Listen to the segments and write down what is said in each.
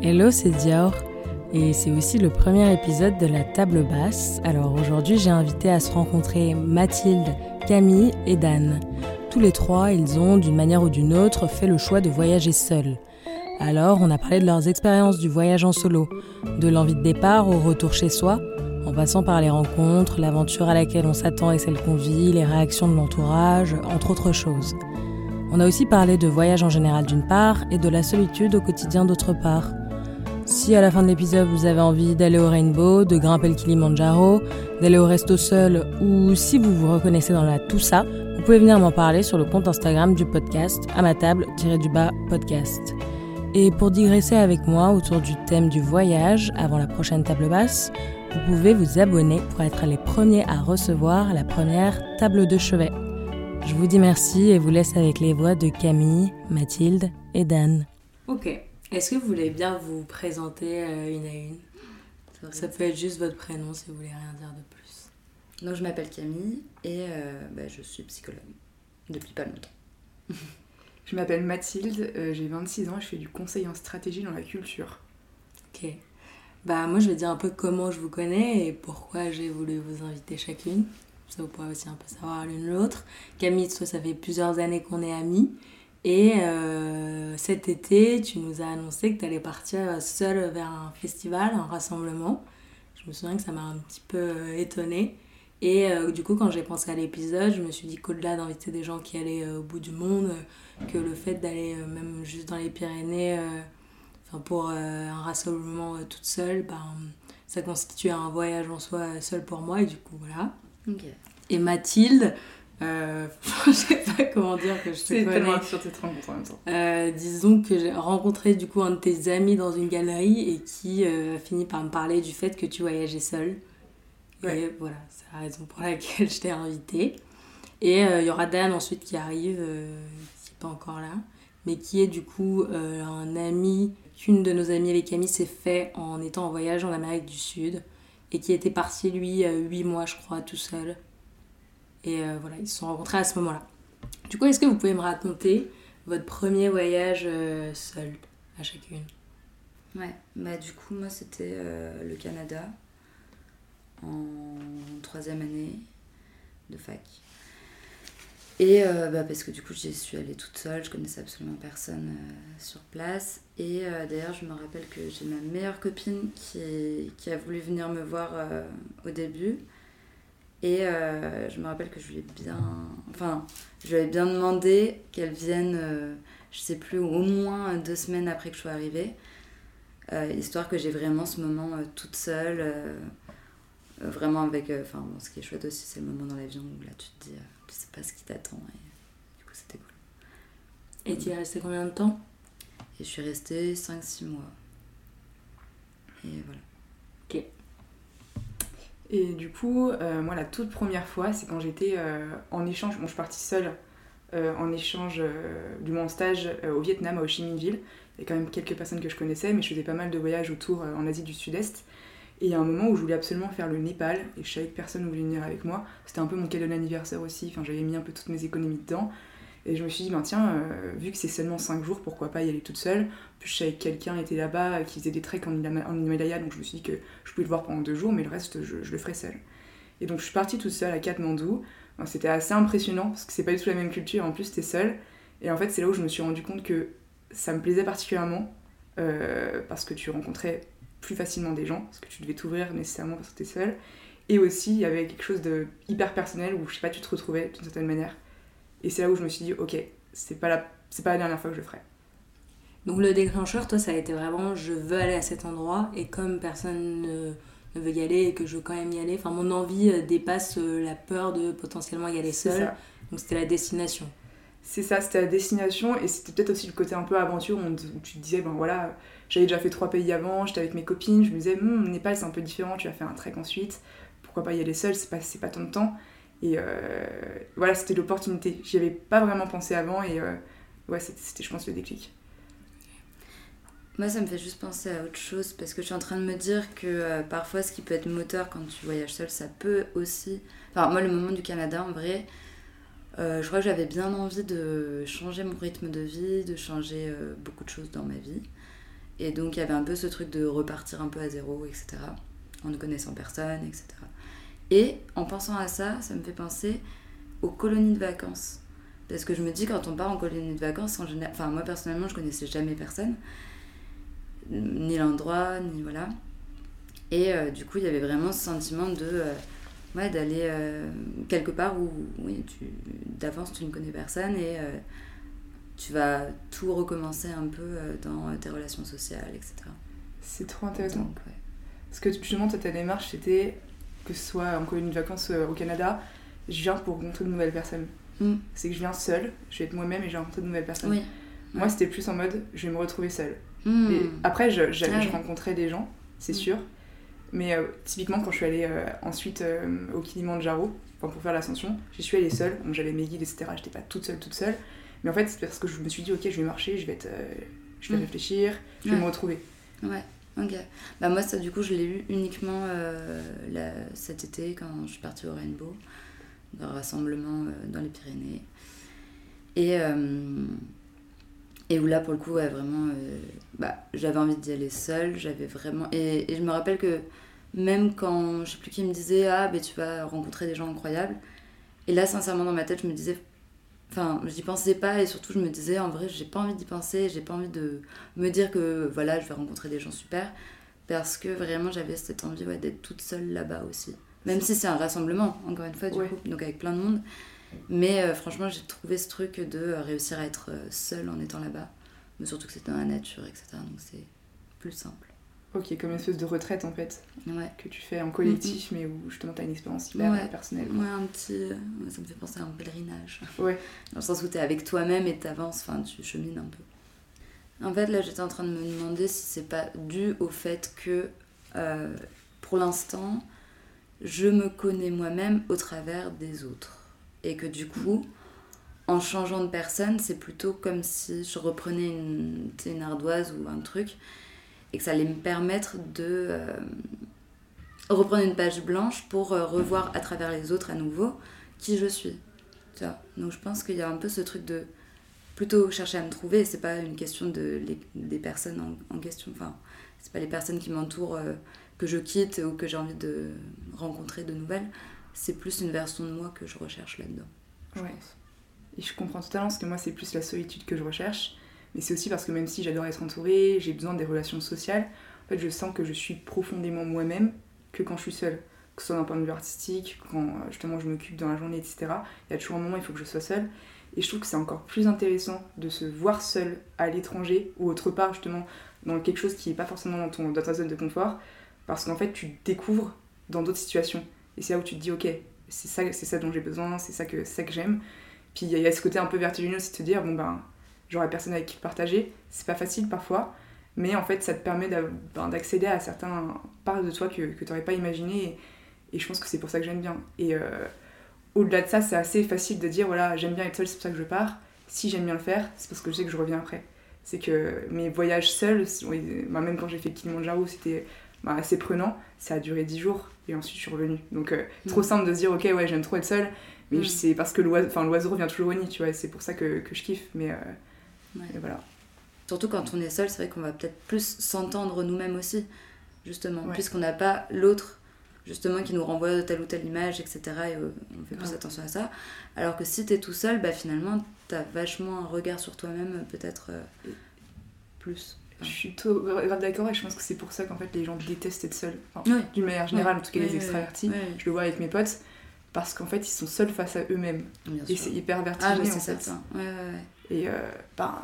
Hello, c'est Dior et c'est aussi le premier épisode de la table basse. Alors aujourd'hui, j'ai invité à se rencontrer Mathilde, Camille et Dan. Tous les trois, ils ont, d'une manière ou d'une autre, fait le choix de voyager seuls. Alors, on a parlé de leurs expériences du voyage en solo, de l'envie de départ au retour chez soi, en passant par les rencontres, l'aventure à laquelle on s'attend et celle qu'on vit, les réactions de l'entourage, entre autres choses. On a aussi parlé de voyage en général d'une part et de la solitude au quotidien d'autre part. Si à la fin de l'épisode vous avez envie d'aller au Rainbow, de grimper le Kilimanjaro, d'aller au resto seul ou si vous vous reconnaissez dans la tout ça, vous pouvez venir m'en parler sur le compte Instagram du podcast à ma table-du-bas podcast. Et pour digresser avec moi autour du thème du voyage avant la prochaine table basse, vous pouvez vous abonner pour être les premiers à recevoir la première table de chevet. Je vous dis merci et vous laisse avec les voix de Camille, Mathilde et Dan. Ok. Est-ce que vous voulez bien vous présenter euh, une à une? Ça peut être juste votre prénom si vous voulez rien dire de plus. Donc je m'appelle Camille et euh, bah, je suis psychologue depuis pas longtemps. je m'appelle Mathilde, euh, j'ai 26 ans et je fais du conseil en stratégie dans la culture. Ok. Bah moi je vais dire un peu comment je vous connais et pourquoi j'ai voulu vous inviter chacune. Ça vous pourrez aussi un peu savoir l'une l'autre. Camille, toi ça fait plusieurs années qu'on est amies. Et euh, cet été, tu nous as annoncé que tu allais partir seule vers un festival, un rassemblement. Je me souviens que ça m'a un petit peu euh, étonnée. Et euh, du coup, quand j'ai pensé à l'épisode, je me suis dit qu'au-delà d'inviter des gens qui allaient au bout du monde, que le fait d'aller même juste dans les Pyrénées pour un rassemblement toute seule, ben, ça constituait un voyage en soi seul pour moi. Et du coup, voilà. Et Mathilde, euh, je sais pas comment dire que je te connais. sur tes en même temps. Euh, disons que j'ai rencontré du coup un de tes amis dans une galerie et qui euh, a fini par me parler du fait que tu voyageais seule. Et voilà, c'est la raison pour laquelle je t'ai invitée. Et il y aura Dan ensuite qui arrive, qui n'est pas encore là, mais qui est du coup un ami qu'une de nos amies avec Camille s'est fait en étant en voyage en Amérique du Sud et qui était parti lui 8 mois je crois tout seul et euh, voilà, ils se sont rencontrés à ce moment-là. Du coup, est-ce que vous pouvez me raconter votre premier voyage euh, seul à chacune? Ouais, bah du coup, moi c'était euh, le Canada en troisième année de fac. Et bah, parce que du coup, j'y suis allée toute seule, je connaissais absolument personne sur place. Et d'ailleurs, je me rappelle que j'ai ma meilleure copine qui, qui, a voulu venir me voir au début. Et euh, je me rappelle que je lui ai bien. Enfin, je lui avais bien demandé qu'elle vienne, euh, je sais plus, au moins deux semaines après que je sois arrivée. Euh, histoire que j'ai vraiment ce moment toute seule. vraiment avec. Enfin, bon, ce qui est chouette aussi, c'est le moment dans l'avion où là tu te dis, tu sais pas ce qui t'attend. Et du coup, c'était cool. Et tu es restée combien de temps? Et je suis restée 5-6 mois. Et voilà. Et du coup, euh, moi, la toute première fois, c'est quand j'étais euh, en échange. Bon, je suis partie seule euh, en échange, du moins en stage au Vietnam, à Ho Chi Minh Ville. Il y a quand même quelques personnes que je connaissais, mais je faisais pas mal de voyages autour en Asie du Sud-Est. Et il y a un moment où je voulais absolument faire le Népal, et je savais que personne ne voulait venir avec moi. C'était un peu mon cadeau d'anniversaire aussi, enfin, j'avais mis un peu toutes mes économies dedans. Et je me suis dit, ben tiens, euh, vu que c'est seulement 5 jours, pourquoi pas y aller toute seule? Puis je savais que quelqu'un était là-bas qui faisait des treks en, Himalaya, donc je me suis dit que je pouvais le voir pendant deux jours, mais le reste, je, le ferais seule. Et donc je suis partie toute seule à Katmandou. c'était assez impressionnant, parce que c'est pas du tout la même culture, en plus t'es seule. Et en fait, c'est là où je me suis rendu compte que ça me plaisait particulièrement, euh, parce que tu rencontrais plus facilement des gens, parce que tu devais t'ouvrir nécessairement parce que t'es seule. Et aussi, il y avait quelque chose de hyper personnel où, je sais pas, tu te retrouvais d'une certaine manière. Et c'est là où je me suis dit, ok, c'est pas, la, c'est pas la dernière fois que je le ferai. Donc le déclencheur, toi, ça a été vraiment, je veux aller à cet endroit, et comme personne ne, veut y aller et que je veux quand même y aller, enfin mon envie euh, dépasse euh, la peur de potentiellement y aller seule. Donc c'était la destination. C'est ça, c'était la destination, et c'était peut-être aussi le côté un peu aventure où, tu te disais, ben voilà, j'avais déjà fait trois pays avant, j'étais avec mes copines, je me disais, hm, Népal c'est un peu différent, tu vas faire un trek ensuite, pourquoi pas y aller seule, c'est pas, c'est pas tant de temps. Et euh, voilà, c'était l'opportunité. J'y avais pas vraiment pensé avant et euh, ouais, c'était, je pense, le déclic. Moi, ça me fait juste penser à autre chose parce que je suis en train de me dire que euh, parfois, ce qui peut être moteur quand tu voyages seul, ça peut aussi. Enfin, moi, le moment du Canada, en vrai, je crois que j'avais bien envie de changer mon rythme de vie, de changer beaucoup de choses dans ma vie. Et donc il y avait un peu ce truc de repartir un peu à zéro, etc. En ne connaissant personne, etc. Et en pensant à ça, ça me fait penser aux colonies de vacances. Parce que je me dis, quand on part en colonie de vacances, en général, enfin moi personnellement, je connaissais jamais personne, ni l'endroit, ni voilà. Et euh, du coup, il y avait vraiment ce sentiment de, euh, ouais, d'aller euh, quelque part où, oui, tu, d'avance, tu ne connais personne et tu vas tout recommencer un peu dans tes relations sociales, etc. C'est trop intéressant. Donc, ouais. Parce que justement, ta démarche, c'était que ce soit en colonie de vacances au Canada, je viens pour rencontrer de nouvelles personnes. Mm. C'est que je viens seule, je vais être moi-même et je vais rencontrer de nouvelles personnes. Moi, c'était plus en mode, je vais me retrouver seule. Mm. Et après, je, ah rencontrais des gens, c'est mm. sûr. Mais euh, typiquement, quand je suis allée euh, ensuite euh, au Kilimanjaro, pour faire l'ascension, j'y suis allée seule. j'avais mes guides, etc. J'étais pas toute seule, toute seule. Mais en fait, c'est parce que je me suis dit, ok, je vais marcher, je vais, être, je vais réfléchir, je vais me retrouver. Ouais. Ok. Bah moi, ça, du coup, je l'ai eu uniquement cet été quand je suis partie au Rainbow un rassemblement euh, dans les Pyrénées. Et, euh, et où là, pour le coup, vraiment, euh, bah, j'avais envie d'y aller seule. J'avais vraiment. Et, et, je me rappelle que même quand je sais plus qui me disait Ah, ben tu vas rencontrer des gens incroyables. Et là, sincèrement, dans ma tête, je me disais Enfin, j'y pensais pas et surtout je me disais en vrai, j'ai pas envie d'y penser, j'ai pas envie de me dire que voilà, je vais rencontrer des gens super parce que vraiment j'avais cette envie ouais, d'être toute seule là-bas aussi. Même si c'est un rassemblement, encore une fois, du coup, donc avec plein de monde. Mais euh, franchement, j'ai trouvé ce truc de euh, réussir à être euh, seule en étant là-bas. Mais surtout que c'était dans la nature, etc. Donc c'est plus simple. Ok, comme une espèce de retraite en fait. Ouais. Que tu fais en collectif, mais où justement tu as une expérience hyper personnelle. Ouais, un petit. Ça me fait penser à un pèlerinage. Ouais. Dans le sens où tu es avec toi-même et t'avances, enfin tu chemines un peu. En fait, là j'étais en train de me demander si c'est pas dû au fait que pour l'instant, je me connais moi-même au travers des autres. Et que du coup, en changeant de personne, c'est plutôt comme si je reprenais une, une ardoise ou un truc et que ça allait me permettre de euh, reprendre une page blanche pour euh, revoir à travers les autres à nouveau qui je suis. Tu vois Donc je pense qu'il y a un peu ce truc de plutôt chercher à me trouver, c'est pas une question de des personnes en, en question, enfin, c'est pas les personnes qui m'entourent. Euh, que je quitte ou que j'ai envie de rencontrer de nouvelles, c'est plus une version de moi que je recherche là-dedans. Ouais. Et je comprends totalement parce que moi c'est plus la solitude que je recherche, mais c'est aussi parce que même si j'adore être entourée, j'ai besoin des relations sociales, en fait je sens que je suis profondément moi-même que quand je suis seule. Que ce soit d'un point de vue artistique, quand euh, justement je m'occupe dans la journée, etc. Il y a toujours un moment il faut que je sois seule. Et je trouve que c'est encore plus intéressant de se voir seule à l'étranger ou autre part justement dans quelque chose qui n'est pas forcément dans, ton, dans ta zone de confort parce qu'en fait, tu découvres dans d'autres situations. Et c'est là où tu te dis, ok, c'est ça, ça dont j'ai besoin, c'est ça que, que j'aime. Puis il y, a ce côté un peu vertigineux aussi de te dire, bon ben, j'aurai personne avec qui partager. C'est pas facile parfois, mais en fait, ça te permet ben, d'accéder à certains parts de toi que, que tu n'aurais pas imaginé. Et, je pense que c'est pour ça que j'aime bien. Et euh, au-delà de ça, c'est assez facile de dire, voilà, j'aime bien être seule, c'est pour ça que je pars. Si j'aime bien le faire, c'est parce que je sais que je reviens après. C'est que mes voyages seuls, ben, même quand j'ai fait Kilimanjaro, c'était bah, assez prenant. Ça a duré 10 jours et ensuite je suis revenue. Donc euh, mm. trop simple de se dire ok ouais j'aime trop être seule, mais mm. c'est parce que l'oiseau revient toujours au nid, tu vois, c'est pour ça que, que, je kiffe. Mais, euh, voilà. Surtout quand on est seul, c'est vrai qu'on va peut-être plus s'entendre nous-mêmes aussi, justement, puisqu'on n'a pas l'autre justement qui nous renvoie telle ou telle image, etc. Et euh, on fait plus attention à ça. Alors que si t'es tout seul, bah finalement t'as vachement un regard sur toi-même peut-être plus. Je suis tout d'accord et je pense que c'est pour ça qu'en fait les gens détestent être seuls. D'une manière générale, en tout cas les extravertis, je le vois avec mes potes, parce qu'en fait ils sont seuls face à eux-mêmes. Et c'est hyper vertigineux ah, en fait. Et euh, ben,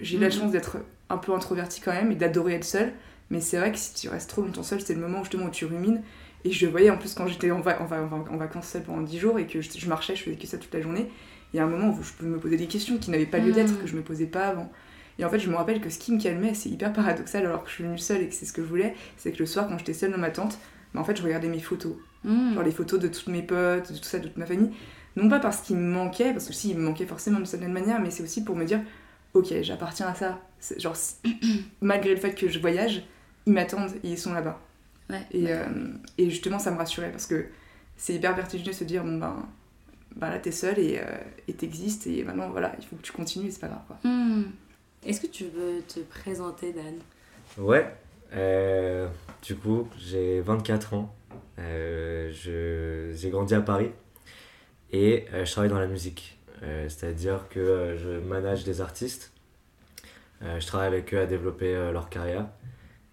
j'ai la mm-hmm. chance d'être un peu introvertie quand même et d'adorer être seule. Mais c'est vrai que si tu restes trop longtemps seul, c'est le moment où, justement où tu rumines. Et je voyais en plus quand j'étais en, en, vacances seule pendant 10 jours et que je, marchais, je faisais que ça toute la journée. Il y a un moment où je peux me poser des questions qui n'avaient pas lieu d'être, mm. que je me posais pas avant. Et en fait, je me rappelle que ce qui me calmait, c'est hyper paradoxal alors que je suis venue seule et que c'est ce que je voulais, c'est que le soir, quand j'étais seule dans ma tente, bah, en fait, je regardais mes photos. Mmh. Genre les photos de toutes mes potes, de tout ça, de toute ma famille. Non pas parce qu'il me manquait, parce que si, il me manquait forcément d'une certaine manière, mais c'est aussi pour me dire, ok, j'appartiens à ça. Genre, malgré le fait que je voyage, ils m'attendent et ils sont là-bas. Ouais, et, euh, et, justement, ça me rassurait parce que c'est hyper vertigineux de se dire, bon ben, ben là, t'es seule et euh, t'existes et maintenant, voilà, il faut que tu continues et c'est pas grave. Quoi. Mmh. Est-ce que tu veux te présenter, Dan? Ouais, du coup, j'ai 24 ans. j'ai grandi à Paris et je travaille dans la musique. C'est-à-dire que je manage des artistes. je travaille avec eux à développer leur carrière.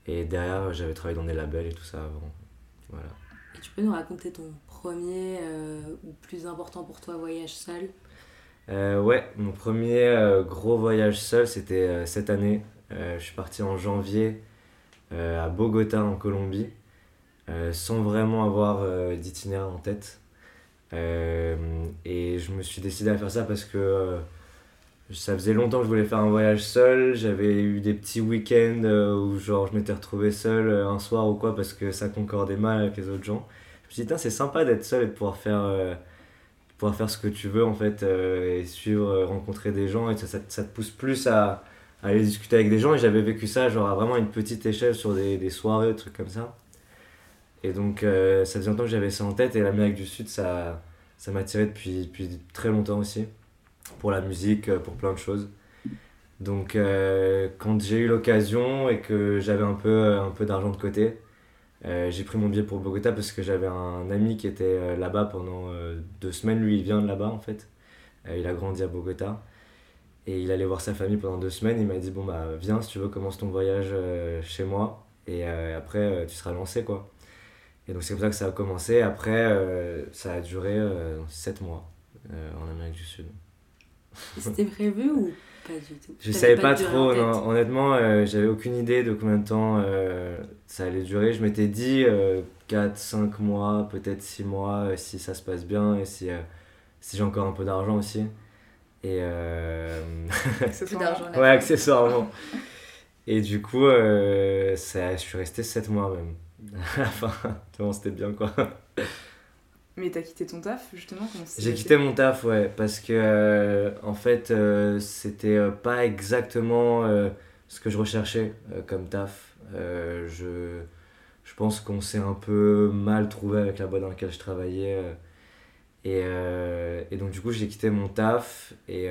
Et derrière, j'avais travaillé dans des labels et tout ça avant. Voilà. Et tu peux nous raconter ton premier euh, ou plus important pour toi voyage seul? Euh, Ouais, mon premier euh, gros voyage seul, c'était cette année. je suis parti en janvier à Bogota, en Colombie, sans vraiment avoir d'itinéraire en tête. Et je me suis décidé à faire ça parce que ça faisait longtemps que je voulais faire un voyage seul. J'avais eu des petits week-ends où genre je m'étais retrouvé seul un soir ou quoi parce que ça concordait mal avec les autres gens me suis dit, c'est sympa d'être seul et de pouvoir faire, euh, pouvoir faire ce que tu veux en fait euh, et suivre, euh, rencontrer des gens et ça, ça, te pousse plus à, à, aller discuter avec des gens. Et j'avais vécu ça genre à vraiment une petite échelle sur des, des soirées, des trucs comme ça. Et donc ça faisait longtemps que j'avais ça en tête et l'Amérique du Sud ça, ça m'attirait depuis, depuis très longtemps aussi. Pour la musique, pour plein de choses. Donc quand j'ai eu l'occasion et que j'avais un peu, un peu d'argent de côté, euh, j'ai pris mon billet pour Bogota parce que j'avais un ami qui était euh, là-bas pendant euh, deux semaines. Lui, il vient de là-bas en fait. il a grandi à Bogota. Et il allait voir sa famille pendant deux semaines. Il m'a dit Bon, bah, viens si tu veux, commence ton voyage chez moi. Et après, tu seras lancé quoi. Et donc, c'est comme ça que ça a commencé. Après, ça a duré sept mois en Amérique du Sud. C'était prévu ou je savais pas, trop, honnêtement, euh, j'avais aucune idée de combien de temps euh, ça allait durer. Je m'étais dit 4, euh, 5 mois, peut-être 6 mois, si ça se passe bien et si, si j'ai encore un peu d'argent aussi. Et accessoirement. ouais, accessoirement. et du coup, ça, je suis resté 7 mois même. À la fin, c'était bien quoi. Mais t'as quitté ton taf justement J'ai quitté mon taf, ouais, parce que euh, en fait, euh, c'était euh, pas exactement ce que je recherchais comme taf. je, je pense qu'on s'est un peu mal trouvé avec la boîte dans laquelle je travaillais. Et, et, donc du coup j'ai quitté mon taf et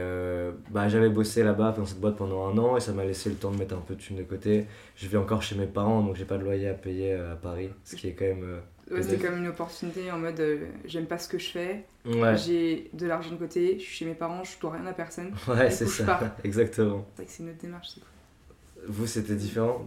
bah, j'avais bossé là-bas dans cette boîte pendant un an et ça m'a laissé le temps de mettre un peu de thunes de côté. Je vis encore chez mes parents donc j'ai pas de loyer à payer à Paris, ce qui est quand même c'était comme une opportunité en mode euh, j'aime pas ce que je fais, j'ai de l'argent de côté, je suis chez mes parents, je dois rien à personne. Ouais, c'est ça, exactement. C'est que c'est une autre démarche, c'est Vous, c'était différent?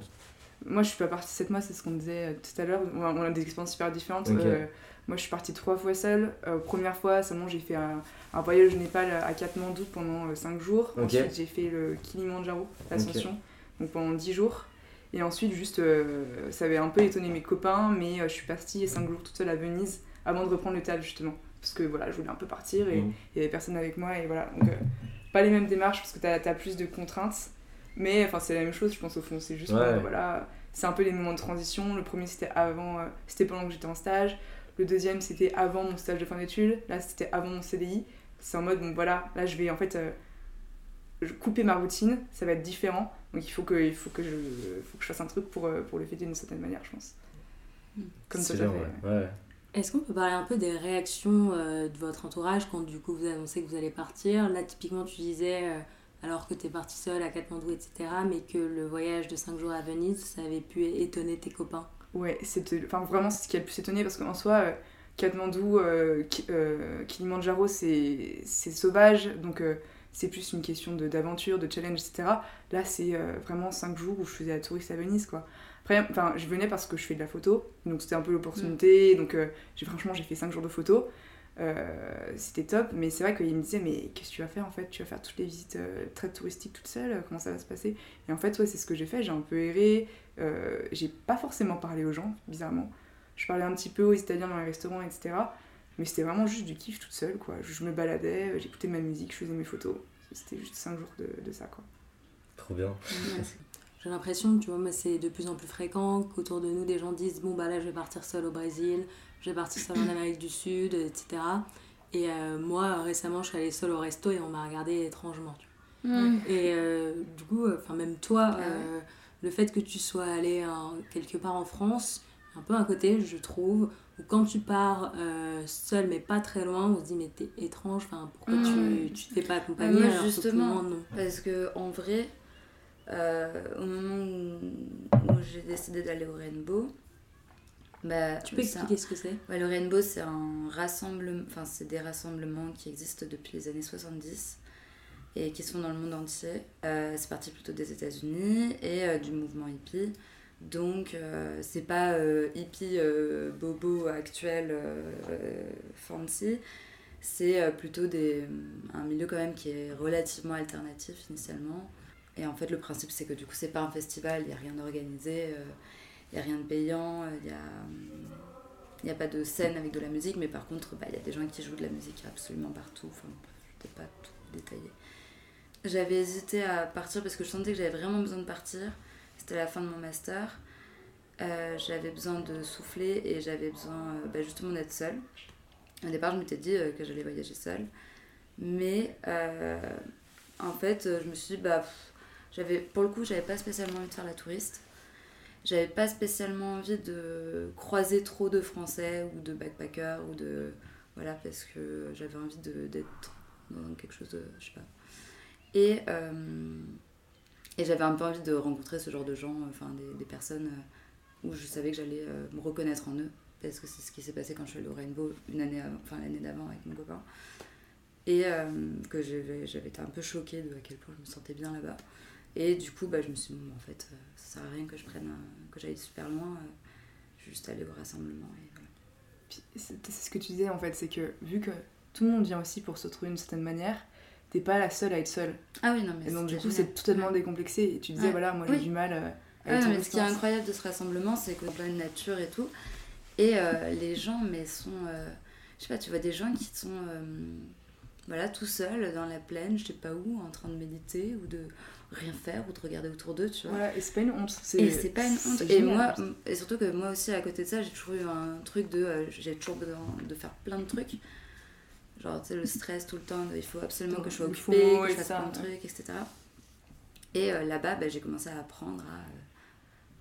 Moi, je suis pas partie 7 mois, c'est ce qu'on disait euh, tout à l'heure. On a des expériences super différentes. Euh, moi, je suis partie trois fois seule. première fois, seulement, j'ai fait un, voyage au Népal à Katmandou pendant 5 jours. Ensuite, j'ai fait le Kilimanjaro, l'ascension, donc pendant 10 jours. Et ensuite, juste, euh, ça avait un peu étonné mes copains, mais euh, je suis partie 5 jours toute seule à Venise avant de reprendre le théâtre, justement. Parce que voilà, je voulais un peu partir et mmh. il y avait personne avec moi. Et voilà, donc euh, pas les mêmes démarches parce que tu as, plus de contraintes. Mais enfin, c'est la même chose, je pense, au fond. C'est juste, voilà, c'est un peu les moments de transition. Le premier, c'était avant, c'était pendant que j'étais en stage. Le deuxième, c'était avant mon stage de fin d'études. Là, c'était avant mon CDI. C'est en mode, bon voilà, là, je vais en fait couper ma routine, ça va être différent. Donc il faut que, il faut que, je, faut que je fasse un truc pour, euh, pour le fêter d'une certaine manière, je pense. Comme ça, ouais. Est-ce qu'on peut parler un peu des réactions euh, de votre entourage quand du coup vous annoncez que vous allez partir? Là, typiquement, tu disais, euh, alors que tu es parti seul à Katmandou, etc., mais que le voyage de 5 jours à Venise, ça avait pu étonner tes copains Ouais, enfin, vraiment c'est ce qui a le plus étonné parce qu'en soi, Katmandou, Kilimanjaro, c'est sauvage, donc c'est plus une question d'aventure, de, challenge, etc. Là, c'est euh, vraiment 5 jours où je faisais la touriste à Venise, quoi. Après, enfin, je venais parce que je fais de la photo, donc c'était un peu l'opportunité. Donc, euh, franchement, j'ai fait 5 jours de photo. Euh, c'était top, mais c'est vrai qu'il me disait, mais qu'est-ce que tu vas faire en fait? Tu vas faire toutes les visites très touristiques toute seule? Comment ça va se passer? Et en fait, ouais, c'est ce que j'ai fait. J'ai un peu erré. j'ai pas forcément parlé aux gens, bizarrement. Je parlais un petit peu aux Italiens dans les restaurants, etc. Mais c'était vraiment juste du kiff toute seule, quoi. Je, me baladais, j'écoutais ma musique, je faisais mes photos. C'était juste 5 jours de, de, ça, quoi. Trop bien. J'ai l'impression, tu vois, c'est de plus en plus fréquent qu'autour de nous, des gens disent Bon, bah là, je vais partir seule au Brésil, je vais partir seule en Amérique du Sud, etc. Et euh, moi, récemment, je suis allée seule au resto et on m'a regardé étrangement. Tu vois. Et euh, du coup, enfin, même toi, ah euh, le fait que tu sois allée quelque part en France, un peu à côté, je trouve, ou quand tu pars euh, seul mais pas très loin, on se dit mais t'es étrange, enfin, pourquoi tu, tu t'es pas accompagné Moi, justement, non. Parce que en vrai, au moment où, où j'ai décidé d'aller au Rainbow, bah, tu peux expliquer ce que c'est? Ouais, Le Rainbow, c'est un rassemblement, enfin, c'est des rassemblements qui existent depuis les années 70 et qui sont dans le monde entier. Euh, c'est parti plutôt des États-Unis et euh, du mouvement hippie. Donc, euh, c'est pas hippie bobo actuel fancy, c'est plutôt des, un milieu quand même qui est relativement alternatif initialement. Et en fait, le principe, c'est que du coup, c'est pas un festival, il n'y a rien d'organisé il n'y a rien de payant, il n'y a, a pas de scène avec de la musique, mais par contre, bah, il y a des gens qui jouent de la musique absolument partout. Enfin, je ne pas tout détailler. J'avais hésité à partir parce que je sentais que j'avais vraiment besoin de partir. C'était la fin de mon master. Euh, j'avais besoin de souffler et j'avais besoin euh, bah, justement d'être seule. Au départ, je m'étais dit euh, que j'allais voyager seule. Mais en fait, je me suis dit, bah, pour le coup, j'avais pas spécialement envie de faire la touriste j'avais pas spécialement envie de croiser trop de Français ou de backpackers ou de. Voilà, parce que j'avais envie d'être dans quelque chose de. Je sais pas. Et, euh, et j'avais un peu envie de rencontrer ce genre de gens, enfin des, personnes euh, où je savais que j'allais euh, me reconnaître en eux. Parce que c'est ce qui s'est passé quand je suis allée au Rainbow une année enfin l'année d'avant avec mon copain. Et que j'avais été un peu choquée de à quel point je me sentais bien là-bas. Et du coup, bah, je me suis dit, bon, en fait, euh, ça sert à rien que je prenne, que j'aille super loin, euh, juste aller au rassemblement. Et voilà. C'est ce que tu disais en fait, c'est que vu que tout le monde vient aussi pour se trouver d'une certaine manière, t'es pas la seule à être seule. Ah oui, non, mais Et donc, du coup, c'est totalement décomplexé. Et tu disais, voilà, moi j'ai du mal euh, à être mais Ce qui est incroyable de ce rassemblement, c'est qu'on plein de nature et tout. Et les gens, mais sont. je sais pas, tu vois des gens qui sont voilà, tout seuls dans la plaine, je sais pas où, en train de méditer ou de rien faire ou de regarder autour d'eux, tu vois. Voilà, et c'est pas une honte. Et c'est pas une honte. Et moi, et surtout que moi aussi, à côté de ça, j'ai toujours eu un truc de. Euh, j'ai toujours besoin de faire plein de trucs. Genre, tu sais, le stress tout le temps, il faut absolument que je sois occupée, que je fasse plein de trucs, etc. Et euh, là-bas, bah, j'ai commencé à apprendre à. Euh,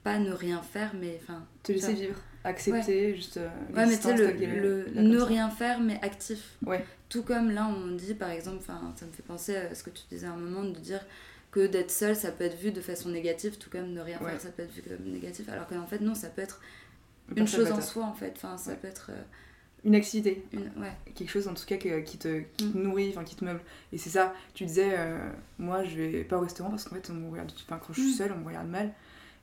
pas ne rien faire, mais enfin. Te laisser vivre, accepter, juste. ouais, mais tu sais, le, le ne rien faire, mais actif. Ouais. Tout comme là, on dit par exemple, ça me fait penser à ce que tu disais à un moment, de dire que d'être seul, ça peut être vu de façon négative, tout comme ne rien faire, ça peut être vu comme négatif. Alors qu'en fait, non, ça peut être une chose en soi, en fait. Enfin, ça peut être. Euh, une activité. Une... Ouais. Quelque chose, en tout cas, qui te, qui mm. nourrit, enfin, qui te meuble. Et c'est ça, tu disais, euh, moi, je vais pas au restaurant parce qu'en fait, on me regarde. Enfin, quand je suis mm. seule, on me regarde mal.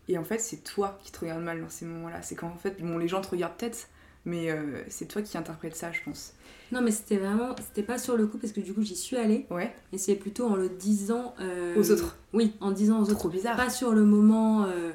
Et en fait, c'est toi qui te regardes mal dans ces moments-là. C'est qu'en fait, bon, les gens te regardent peut-être, mais euh, c'est toi qui interprètes ça, je pense. Non, mais c'était vraiment. C'était pas sur le coup parce que du coup j'y suis allée. Ouais. Et c'est plutôt en le disant. Euh, aux autres. Oui, en disant aux autres. Trop bizarre. Pas sur le moment. Euh,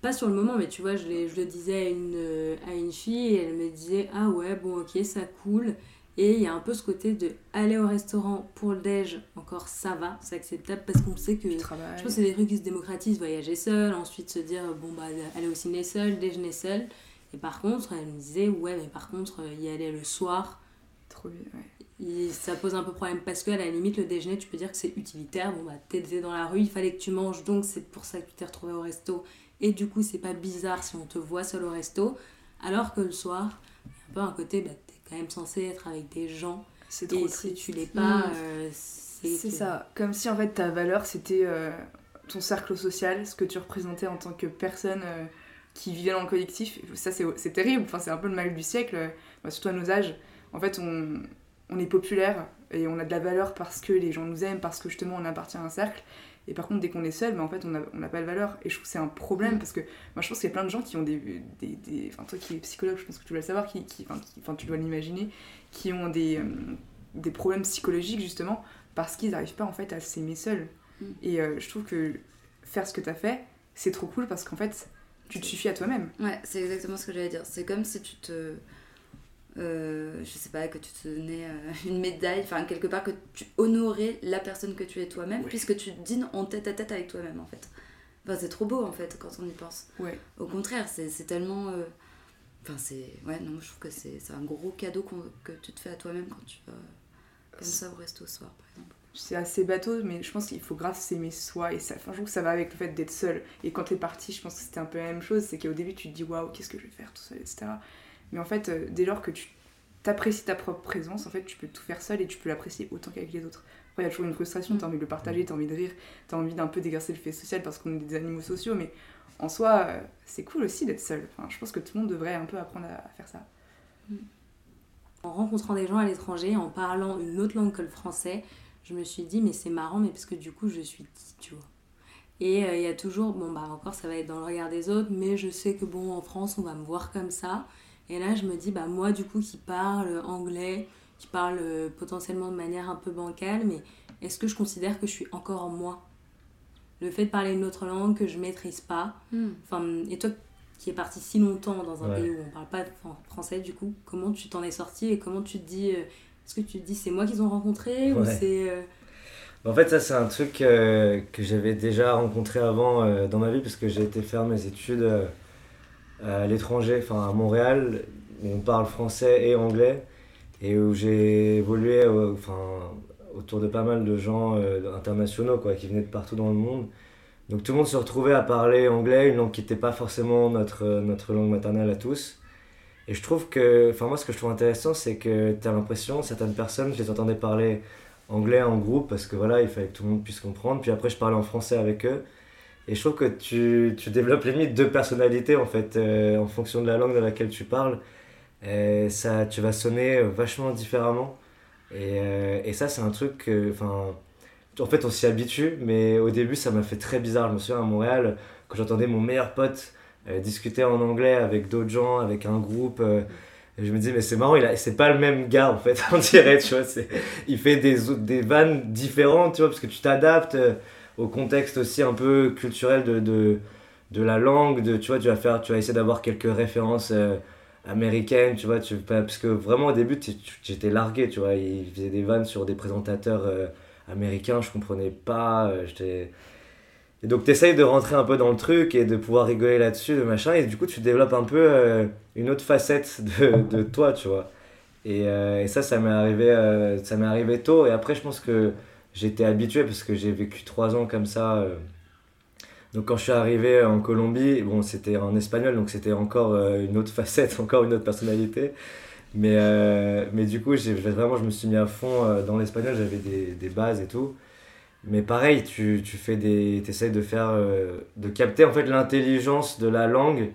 pas sur le moment, mais tu vois, je, je le disais à une, à une fille et elle me disait Ah ouais, bon, ok, ça coule. Et il y a un peu ce côté de aller au restaurant pour le déj, encore ça va, c'est acceptable parce qu'on sait que. Je pense que c'est des trucs qui se démocratisent, voyager seul, ensuite se dire bon bah aller au ciné seul, déjeuner seul. Et par contre, elle me disait, ouais, mais par contre, euh, y aller le soir. Trop bien, ouais. ça pose un peu problème parce qu'à la limite, le déjeuner, tu peux dire que c'est utilitaire. Bon, bah, t'étais dans la rue, il fallait que tu manges, donc c'est pour ça que tu t'es retrouvé au resto. Et du coup, c'est pas bizarre si on te voit seul au resto. Alors que le soir, un peu un côté, bah, t'es quand même censé être avec des gens. C'est trop Et si tu l'es pas, mmh. euh, c'est. ça. Comme si en fait ta valeur, c'était euh, ton cercle social, ce que tu représentais en tant que personne qui vivaient dans le collectif. Ça, c'est terrible, enfin, c'est un peu le mal du siècle, bah, surtout à nos âges. En fait, on, on, est populaire et on a de la valeur parce que les gens nous aiment, parce que justement on appartient à un cercle. Et par contre, dès qu'on est seul, bah, en fait, on n'a on a pas de valeur. Et je trouve que c'est un problème parce que moi, je pense qu'il y a plein de gens qui ont des. des, des enfin, toi qui es psychologue, je pense que tu dois le savoir, qui, qui, enfin, tu dois l'imaginer, qui ont des, euh, des problèmes psychologiques justement parce qu'ils n'arrivent pas en fait à s'aimer seuls. Mm. Et euh, je trouve que faire ce que tu as fait, c'est trop cool parce qu'en fait, tu te suffis à toi-même. Ouais, c'est exactement ce que j'allais dire. C'est comme si tu te. Euh, je sais pas, que tu te donnais euh, une médaille, enfin quelque part que tu honorais la personne que tu es toi-même, puisque tu dînes en tête à tête avec toi-même en fait. Enfin, c'est trop beau en fait quand on y pense. Ouais. Au contraire, c'est tellement. Euh, enfin, c'est. Ouais, non, je trouve que c'est un gros cadeau que tu te fais à toi-même quand tu vas comme ça au resto au soir par exemple c'est assez bateau, mais je pense qu'il faut grave s'aimer soi. Et ça, enfin, je trouve que ça va avec le fait d'être seul. Et quand t'es parti, je pense que c'était un peu la même chose. C'est qu'au début, tu te dis waouh, qu'est-ce que je vais faire tout seul, etc. Mais en fait, euh, dès lors que tu t'apprécies ta propre présence, en fait, tu peux tout faire seul et tu peux l'apprécier autant qu'avec les autres. il y a toujours une frustration, Mm. t'as envie de le partager, t'as envie de rire, t'as envie d'un peu d'exercer le fait social parce qu'on est des animaux sociaux, mais en soi, euh, c'est cool aussi d'être seul. Enfin, je pense que tout le monde devrait un peu apprendre à, à faire ça. En rencontrant des gens à l'étranger, en parlant une autre langue que le français, je me suis dit, mais c'est marrant, mais parce que du coup, je suis qui, tu vois. Et euh, il y a toujours, bon, bah encore, ça va être dans le regard des autres, mais je sais que, bon, en France, on va me voir comme ça. Et là, je me dis, bah moi, du coup, qui parle anglais, qui parle euh, potentiellement de manière un peu bancale, mais est-ce que je considère que je suis encore en moi? Le fait de parler une autre langue que je maîtrise pas, Hmm. Enfin, et toi qui es parti si longtemps dans un Ouais. pays où on parle pas fran- français, du coup, comment tu t'en es sorti et comment tu te dis. euh, Est-ce que tu te dis c'est moi qu'ils ont rencontré ou c'est. euh, En fait, ça, c'est un truc euh, que j'avais déjà rencontré avant euh, dans ma vie, parce que j'ai été faire mes études à l'étranger, enfin à Montréal, où on parle français et anglais, et où j'ai évolué enfin, autour de pas mal de gens internationaux quoi, qui venaient de partout dans le monde. Donc tout le monde se retrouvait à parler anglais, une langue qui n'était pas forcément notre, notre langue maternelle à tous. Et je trouve que, enfin moi ce que je trouve intéressant, c'est que tu as l'impression, certaines personnes, je les entendais parler anglais en groupe parce que voilà, il fallait que tout le monde puisse comprendre. Puis après, je parlais en français avec eux. Et je trouve que tu, tu développes limite deux personnalités en fait, euh, en fonction de la langue dans laquelle tu parles. Et ça, tu vas sonner vachement différemment. Et, euh, et ça, c'est un truc que, enfin, en fait, on s'y habitue, mais au début, ça m'a fait très bizarre. Je me souviens à Montréal, quand j'entendais mon meilleur pote euh, discuter en anglais avec d'autres gens, avec un groupe. euh, je me dis, mais c'est marrant, c'est pas le même gars en fait, on dirait, tu vois. Il fait des, des vannes différentes, tu vois, parce que tu t'adaptes euh, au contexte aussi un peu culturel de, de, de la langue. De, tu vois, tu vas, faire, tu vas essayer d'avoir quelques références euh, américaines, tu vois. Tu, parce que vraiment au début, j'étais largué, tu vois. Il faisait des vannes sur des présentateurs euh, américains, je comprenais pas. euh, j'étais. Et donc, tu essayes de rentrer un peu dans le truc et de pouvoir rigoler là-dessus, de machin, et du coup, tu développes un peu euh, une autre facette de, de toi, tu vois. Et, euh, et ça, ça m'est arrivé, euh, arrivé tôt, et après, je pense que j'étais habitué parce que j'ai vécu trois ans comme ça. Donc, quand je suis arrivé en Colombie, bon, c'était en espagnol, donc c'était encore une autre facette, encore une autre personnalité. Mais, mais du coup, vraiment, je me suis mis à fond dans l'espagnol, j'avais des bases et tout. Mais pareil, tu, tu fais des, essaies de faire, euh, de capter en fait l'intelligence de la langue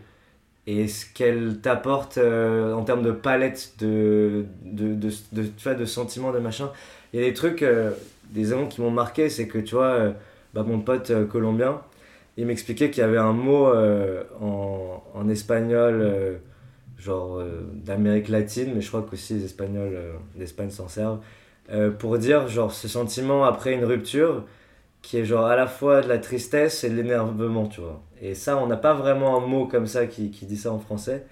et ce qu'elle t'apporte euh, en termes de palette de, de, de, de, tu vois, de sentiments, de machin. Il y a des trucs, euh, des éléments qui m'ont marqué, c'est que tu vois, bah, mon pote colombien, il m'expliquait qu'il y avait un mot en, en espagnol, genre d'Amérique latine, mais je crois qu'aussi les Espagnols d'Espagne s'en servent, euh, pour dire genre ce sentiment après une rupture qui est genre à la fois de la tristesse et de l'énervement, tu vois. Et ça, on n'a pas vraiment un mot comme ça qui, qui dit ça en français.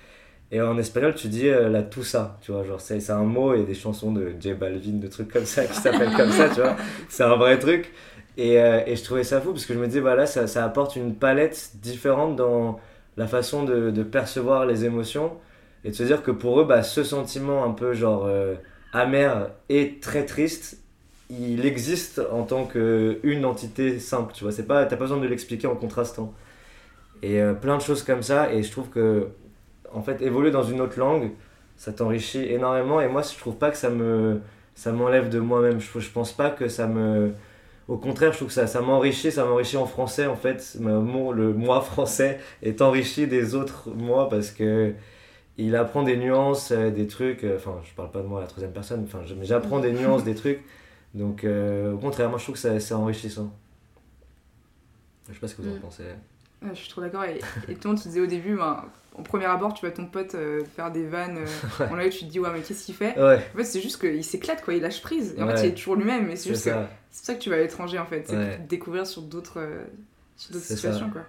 Et en espagnol, tu dis euh, la tusa, tu vois. Genre, c'est un mot et des chansons de J Balvin, de trucs comme ça qui s'appellent comme ça, tu vois. C'est un vrai truc. Et, euh, et je trouvais ça fou parce que je me disais, voilà, ça, ça apporte une palette différente dans la façon de, de percevoir les émotions et de se dire que pour eux, bah, ce sentiment un peu genre amer et très triste, il existe en tant qu'une entité simple, tu vois. C'est pas, t'as pas besoin de l'expliquer en contrastant. Et euh, plein de choses comme ça, et je trouve que, en fait, évoluer dans une autre langue, ça t'enrichit énormément, et moi, je trouve pas que ça me ça m'enlève de moi-même. Je, je pense pas que ça me. Au contraire, je trouve que ça, ça m'enrichit, ça m'enrichit en français, en fait. Mon- le moi français est enrichi des autres moi parce que il apprend des nuances, euh, des trucs. euh, Enfin, je parle pas de moi à la troisième personne, enfin, mais j'apprends des nuances, des trucs. Donc, euh, au contraire, moi, je trouve que c'est enrichissant. Je sais pas ce que vous en Mm. pensez. Ouais, je suis trop d'accord. Et, et toi, tu disais au début, ben, au premier abord, tu vois ton pote euh, faire des vannes. euh, en live, tu te dis, ouais, mais qu'est-ce qu'il fait? Ouais, En fait, c'est juste qu'il s'éclate, quoi. Il lâche prise. Et en Ouais. fait, il est toujours lui-même. Et c'est juste que ça. c'est pour ça que tu vas à l'étranger, en fait. C'est Ouais. pour te découvrir sur d'autres euh, situations, ça. quoi.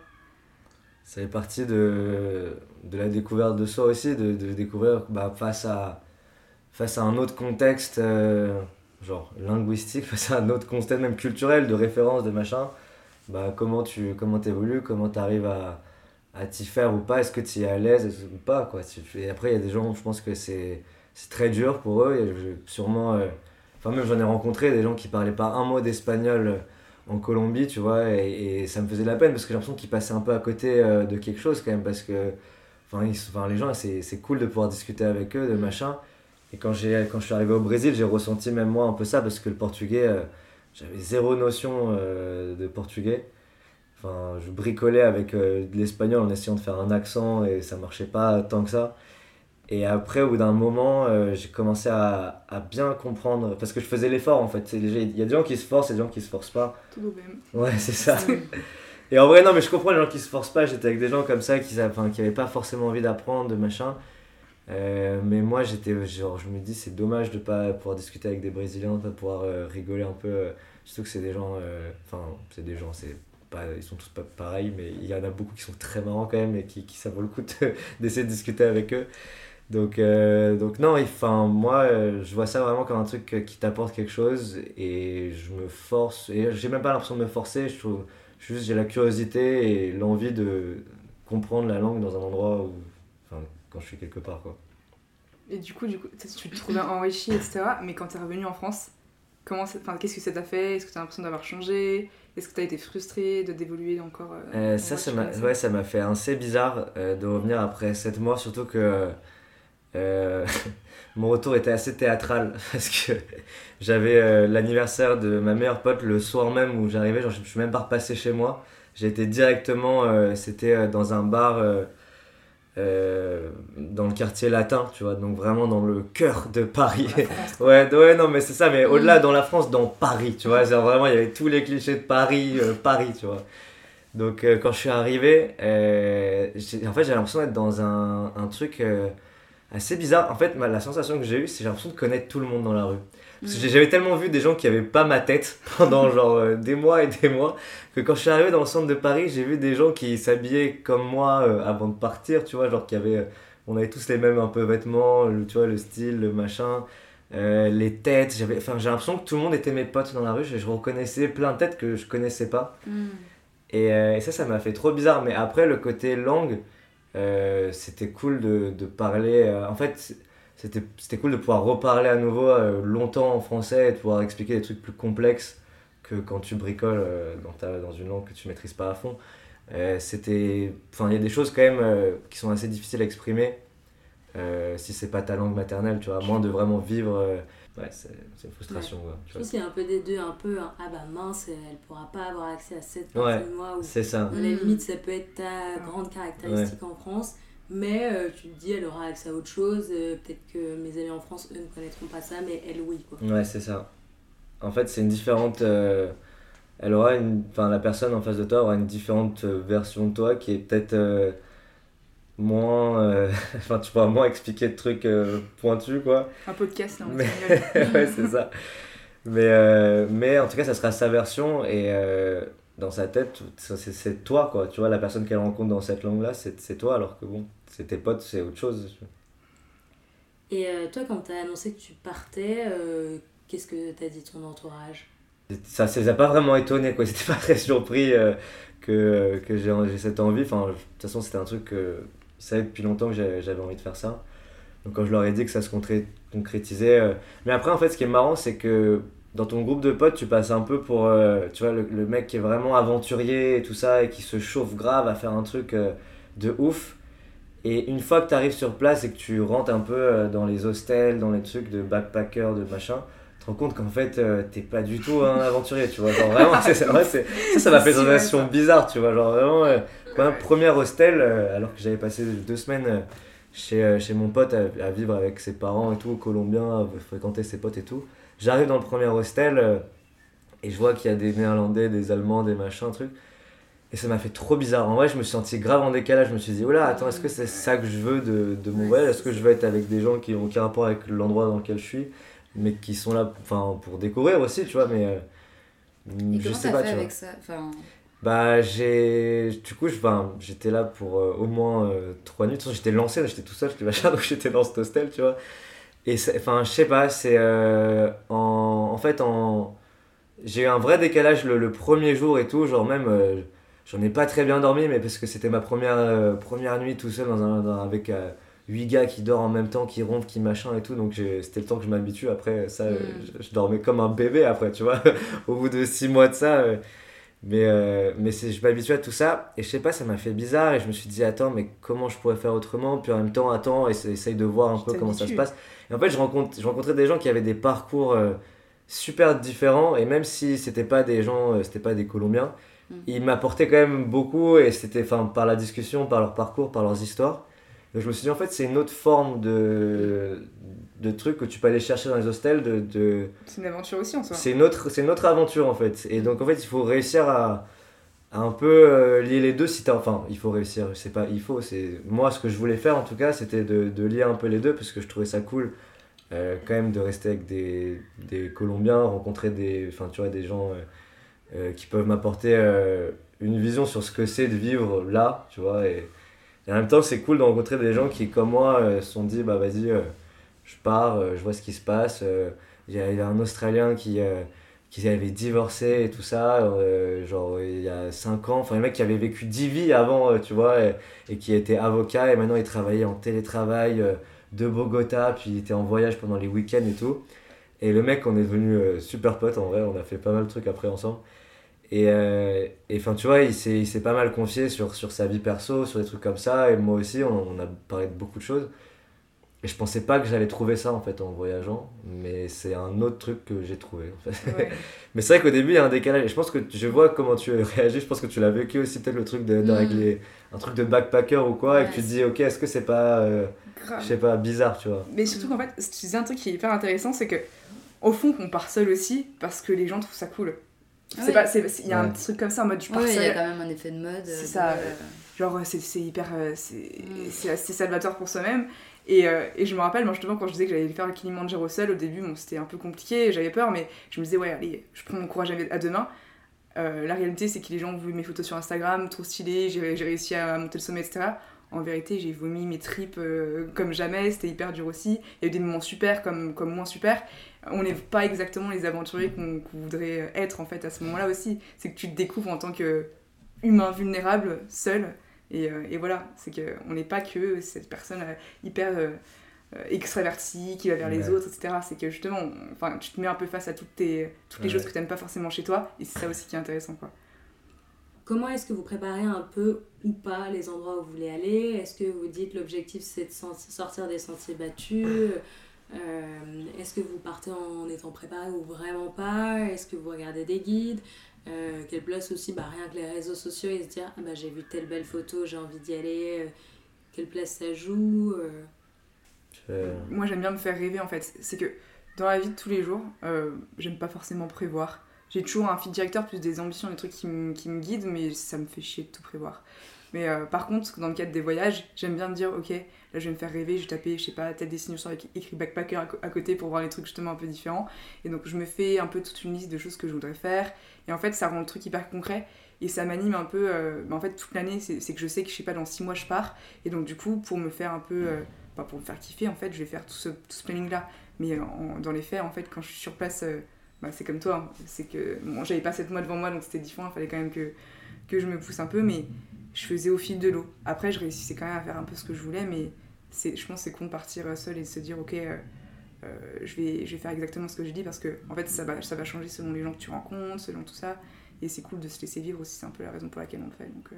Ça fait partie de, la découverte de soi aussi, de, découvrir bah, face, à, un autre contexte, euh, linguistique, face à un autre contexte même culturel, de référence, de machin, bah, comment tu comment évolues, comment tu arrives à, t'y faire ou pas, est-ce que tu es à l'aise ou pas. Quoi. Et après, il y a des gens, je pense que c'est très dur pour eux, et sûrement, euh, enfin même j'en ai rencontré des gens qui parlaient pas un mot d'espagnol en Colombie, tu vois, et, ça me faisait de la peine parce que j'ai l'impression qu'ils passaient un peu à côté euh, de quelque chose quand même, parce que enfin, les gens, c'est cool de pouvoir discuter avec eux, de machin. Et quand, quand je suis arrivé au Brésil, j'ai ressenti même moi un peu ça, parce que le portugais, euh, j'avais zéro notion euh, de portugais. Enfin, je bricolais avec de l'espagnol en essayant de faire un accent et ça marchait pas tant que ça. Et après, au bout d'un moment, euh, j'ai commencé à, à bien comprendre, parce que je faisais l'effort en fait. Il y a des gens qui se forcent et des gens qui se forcent pas. Tout même. Ouais, c'est ça. Et en vrai, non, mais je comprends les gens qui se forcent pas. J'étais avec des gens comme ça qui n'avaient qui pas forcément envie d'apprendre, de machin. Euh, mais moi, j'étais genre, je me dis, c'est dommage de pas pouvoir discuter avec des Brésiliens, de pas pouvoir euh, rigoler un peu. surtout que c'est des gens, enfin, c'est des gens, c'est pas, ils sont tous pas pareils, mais il y en a beaucoup qui sont très marrants quand même et qui, qui ça vaut le coup de- d'essayer de discuter avec eux. Donc, euh, donc non, enfin, moi, euh, je vois ça vraiment comme un truc euh, qui t'apporte quelque chose et je me force, et j'ai même pas l'impression de me forcer, je trouve, juste j'ai la curiosité et l'envie de comprendre la langue dans un endroit où, enfin, quand je suis quelque part, quoi. Et du coup, du coup tu te trouvais enrichi, etc. Mais quand t'es revenu en France, comment qu'est-ce que ça t'a fait? Est-ce que t'as l'impression d'avoir changé? Est-ce que t'as été frustré de d'évoluer encore euh, ça, ça m'a ouais, fait assez bizarre euh, de revenir après 7 mois, surtout que euh, mon retour était assez théâtral parce que j'avais euh, l'anniversaire de ma meilleure pote le soir même où j'arrivais, genre je ne suis même pas repassé chez moi. J'ai été directement, euh, c'était dans un bar dans le quartier latin, tu vois, donc vraiment dans le cœur de Paris. Ouais, ouais, non, mais c'est ça, mais au-delà, dans la France, dans Paris, tu vois, genre vraiment, il y avait tous les clichés de Paris, Paris, tu vois. Donc, quand je suis arrivé, en fait, j'ai l'impression d'être dans un, un truc assez bizarre. En fait, la sensation que j'ai eue, c'est j'ai l'impression de connaître tout le monde dans la rue. Parce que Mm. j'avais tellement vu des gens qui avaient pas ma tête pendant genre euh, des mois et des mois que quand je suis arrivé dans le centre de Paris, j'ai vu des gens qui s'habillaient comme moi euh, avant de partir, tu vois, genre qui avaient, euh, on avait tous les mêmes un peu vêtements, le, tu vois, le style, le machin, les têtes. J'avais, enfin, j'ai l'impression que tout le monde était mes potes dans la rue. Je, je reconnaissais plein de têtes que je connaissais pas. Mm. Et, et ça, ça m'a fait trop bizarre. Mais après, le côté langue, euh, c'était cool de, de parler. euh, en fait, c'était, cool de pouvoir reparler à nouveau euh, longtemps en français et de pouvoir expliquer des trucs plus complexes que quand tu bricoles dans, ta, dans une langue que tu maîtrises pas à fond. C'était, il y a des choses quand même qui sont assez difficiles à exprimer si c'est pas ta langue maternelle, tu vois, moins de vraiment vivre. Ouais, c'est, c'est une frustration. quoi, tu Je vois. pense qu'il y a un peu des deux, un peu un, ah bah mince, elle pourra pas avoir accès à cette Ouais. partie de moi. Ou C'est ça. à la Mm. limite, ça peut être ta grande caractéristique en France, mais euh, tu te dis, elle aura accès à autre chose. euh, Peut-être que mes amis en France, eux, ne connaîtront pas ça, mais elle, oui. Quoi. Ouais, c'est ça. En fait, c'est une différente. euh, elle aura une. Enfin, la personne en face de toi aura une différente version de toi qui est peut-être euh, moins. euh, Enfin, tu pourras moins expliquer de trucs euh, pointus, quoi. Un podcast là en Mais- espagnol. ouais, c'est ça. Mais, euh, mais en tout cas, ça sera sa version et euh, dans sa tête, c'est, c'est toi, quoi. Tu vois, la personne qu'elle rencontre dans cette langue-là, c'est, c'est toi, alors que bon, c'est tes potes, c'est autre chose. Et euh, toi, quand t'as annoncé que tu partais, euh, qu'est-ce que t'as dit ton entourage? Ça ça les a pas vraiment étonnés quoi ils étaient pas très surpris euh, que, que j'ai j'ai cette envie enfin de toute façon c'était un truc que savaient depuis longtemps que j'avais envie de faire ça. Donc quand je leur ai dit que ça se concré- concrétisait euh, mais après en fait ce qui est marrant c'est que dans ton groupe de potes tu passes un peu pour euh, tu vois le, le mec qui est vraiment aventurier et tout ça et qui se chauffe grave à faire un truc euh, de ouf. Et une fois que tu arrives sur place et que tu rentres un peu dans les hostels dans les trucs de backpacker de machin te rends compte qu'en fait euh, t'es pas du tout un aventurier tu vois. Genre vraiment c'est ça ça m'a fait une sensation bizarre tu vois. Genre vraiment euh, ma première hostel euh, alors que j'avais passé deux semaines euh, chez, euh, chez mon pote à, à vivre avec ses parents et tout colombien à fréquenter ses potes et tout. J'arrive dans le premier hostel et je vois qu'il y a des néerlandais des allemands des machins trucs. Et ça m'a fait trop bizarre. En vrai je me suis senti grave en décalage. Je me suis dit oh là attends est-ce que c'est ça que je veux de, de mon voyage? est-ce que je veux être avec des gens qui ont aucun rapport avec l'endroit dans lequel je suis mais qui sont là enfin pour découvrir aussi tu vois mais euh, Et je comment sais t'as pas fait tu vois. avec ça? Enfin, bah j'ai du coup enfin, j'étais là pour euh, au moins euh, trois nuits. J'étais lancé j'étais tout seul j'étais machin donc j'étais dans cet hostel tu vois. Et enfin je sais pas c'est euh, en en fait en j'ai eu un vrai décalage le, le premier jour et tout genre même euh, j'en ai pas très bien dormi mais parce que c'était ma première première nuit tout seul dans un dans- avec euh, huit gars qui dorment en même temps qui ronflent qui machin et tout. Donc c'était le temps que je m'habitue. Après ça euh, Mm. je, je dormais comme un bébé après tu vois. Au bout de six mois de ça mais, euh, mais je m'habitue à tout ça et je sais pas, ça m'a fait bizarre et je me suis dit, attends, mais comment je pourrais faire autrement? Puis en même temps, attends, essa- essaye de voir un peu comment ça se passe. Et en fait, je, rencontre, je rencontrais des gens qui avaient des parcours euh, super différents. Et même si c'était pas des gens, euh, c'était pas des Colombiens, Mm. ils m'apportaient quand même beaucoup. Et c'était par la discussion, par leur parcours, par leurs histoires. Donc je me suis dit, en fait, c'est une autre forme de, de truc que tu peux aller chercher dans les hostels. De, de... C'est une aventure aussi en soi. C'est notre, c'est notre aventure en fait. Et donc en fait, il faut réussir à, à un peu euh, lier les deux. Si t'as, enfin, il faut réussir. C'est pas, il faut. C'est moi ce que je voulais faire en tout cas, c'était de, de lier un peu les deux parce que je trouvais ça cool. euh, quand même de rester avec des, des Colombiens, rencontrer des, enfin, tu vois, des gens euh, qui peuvent m'apporter une vision sur ce que c'est de vivre là, tu vois. Et, et en même temps, c'est cool de rencontrer des gens qui, comme moi, se sont dit, bah vas-y, je pars, euh, je vois ce qui se passe. euh, Il y, a- un Australien qui, euh, qui avait divorcé et tout ça, genre il y a 5 ans. Enfin, le mec qui avait vécu 10 vies avant, tu vois, et, et qui était avocat et maintenant il travaillait en télétravail de Bogota, puis il était en voyage pendant les week-ends et tout. Et le mec, on est devenu super potes en vrai, on a fait pas mal de trucs après ensemble. Et enfin, tu vois, il s'est pas mal confié sur, sur sa vie perso, sur des trucs comme ça, et moi aussi, on a parlé de beaucoup de choses. Et je pensais pas que j'allais trouver ça en fait en voyageant, mais c'est un autre truc que j'ai trouvé en fait. Ouais. Mais c'est vrai qu'au début il y a un décalage, et je pense que je vois comment tu réagis, je pense que tu l'as vécu aussi peut-être le truc de, de Mm. régler un truc de backpacker ou quoi, et que tu te dis ok, est-ce que c'est pas, euh, je sais pas, bizarre, tu vois. Mais surtout qu'en fait, tu disais un truc qui est hyper intéressant, c'est que au fond, on part seul aussi parce que les gens trouvent ça cool. Ah C'est ouais. pas, c'est- il y a un Ouais. truc comme ça en mode je pars Ouais, il y seul. a quand même un effet de mode. C'est euh, ça, euh, Genre, c'est c'est hyper. euh, c'est Mm. assez salvateur pour soi-même. Et, euh, et je me rappelle, moi, justement, quand je disais que j'allais faire le Kilimanjaro seul, au début, c'était un peu compliqué, j'avais peur, mais je me disais, ouais, allez, je prends mon courage à deux mains. Euh, la réalité, c'est que les gens ont vu mes photos sur Instagram, trop stylé, j'ai réussi à monter le sommet, etc. En vérité, j'ai vomi mes tripes euh, comme jamais, c'était hyper dur aussi. Il y a eu des moments super comme, comme moins super. On n'est pas exactement les aventuriers qu'on qu'on voudrait être en fait à ce moment-là aussi. C'est que tu te découvres en tant que humain vulnérable, seul. Et, euh, et voilà, c'est qu'on n'est pas que cette personne euh, hyper euh, euh, extravertie qui va vers les autres, etc. C'est que justement, on- enfin, tu te mets un peu face à toutes, tes, toutes les Ouais. choses que tu n'aimes pas forcément chez toi. Et c'est ça aussi qui est intéressant. Quoi. Comment est-ce que vous préparez un peu ou pas les endroits où vous voulez aller? Est-ce que vous dites l'objectif c'est de sortir des sentiers battus Euh, Est-ce que vous partez en étant préparé ou vraiment pas? Est-ce que vous regardez des guides? Euh, Quelle place aussi bah, Rien que les réseaux sociaux et se dire ah, bah, j'ai vu telle belle photo, j'ai envie d'y aller. euh, Quelle place ça joue euh, Moi, j'aime bien me faire rêver en fait. C'est que dans la vie de tous les jours, euh, j'aime pas forcément prévoir. J'ai toujours un fil directeur plus des ambitions, des trucs qui, me- qui me guident, mais ça me fait chier de tout prévoir. Mais euh, par contre, dans le cadre des voyages, j'aime bien me dire, ok, là je vais me faire rêver, je vais taper, je sais pas, telle destination avec écrit backpacker à, côté pour voir les trucs justement un peu différents. Et donc je me fais un peu toute une liste de choses que je voudrais faire. Et en fait, ça rend le truc hyper concret. Et ça m'anime un peu. euh, en fait, toute l'année, c'est que je sais que je sais pas, dans six mois je pars. Et donc, du coup, pour me faire un peu. euh, bah, pour me faire kiffer, en fait, je vais faire tout ce, planning-là. Mais dans les faits, en fait, quand je suis sur place, bah, c'est comme toi. hein. C'est que. Bon, j'avais pas 7 mois devant moi, donc c'était différent. Il fallait quand même que, que je me pousse un peu. Mais je faisais au fil de l'eau. Après, je réussissais quand même à faire un peu ce que je voulais. Mais je pense que c'est con de partir seul et de se dire, ok. euh, euh, je, vais, je vais faire exactement ce que je dis parce que en fait ça va, ça va changer selon les gens que tu rencontres, selon tout ça. Et c'est cool de se laisser vivre aussi, c'est un peu la raison pour laquelle on le fait. Donc, euh,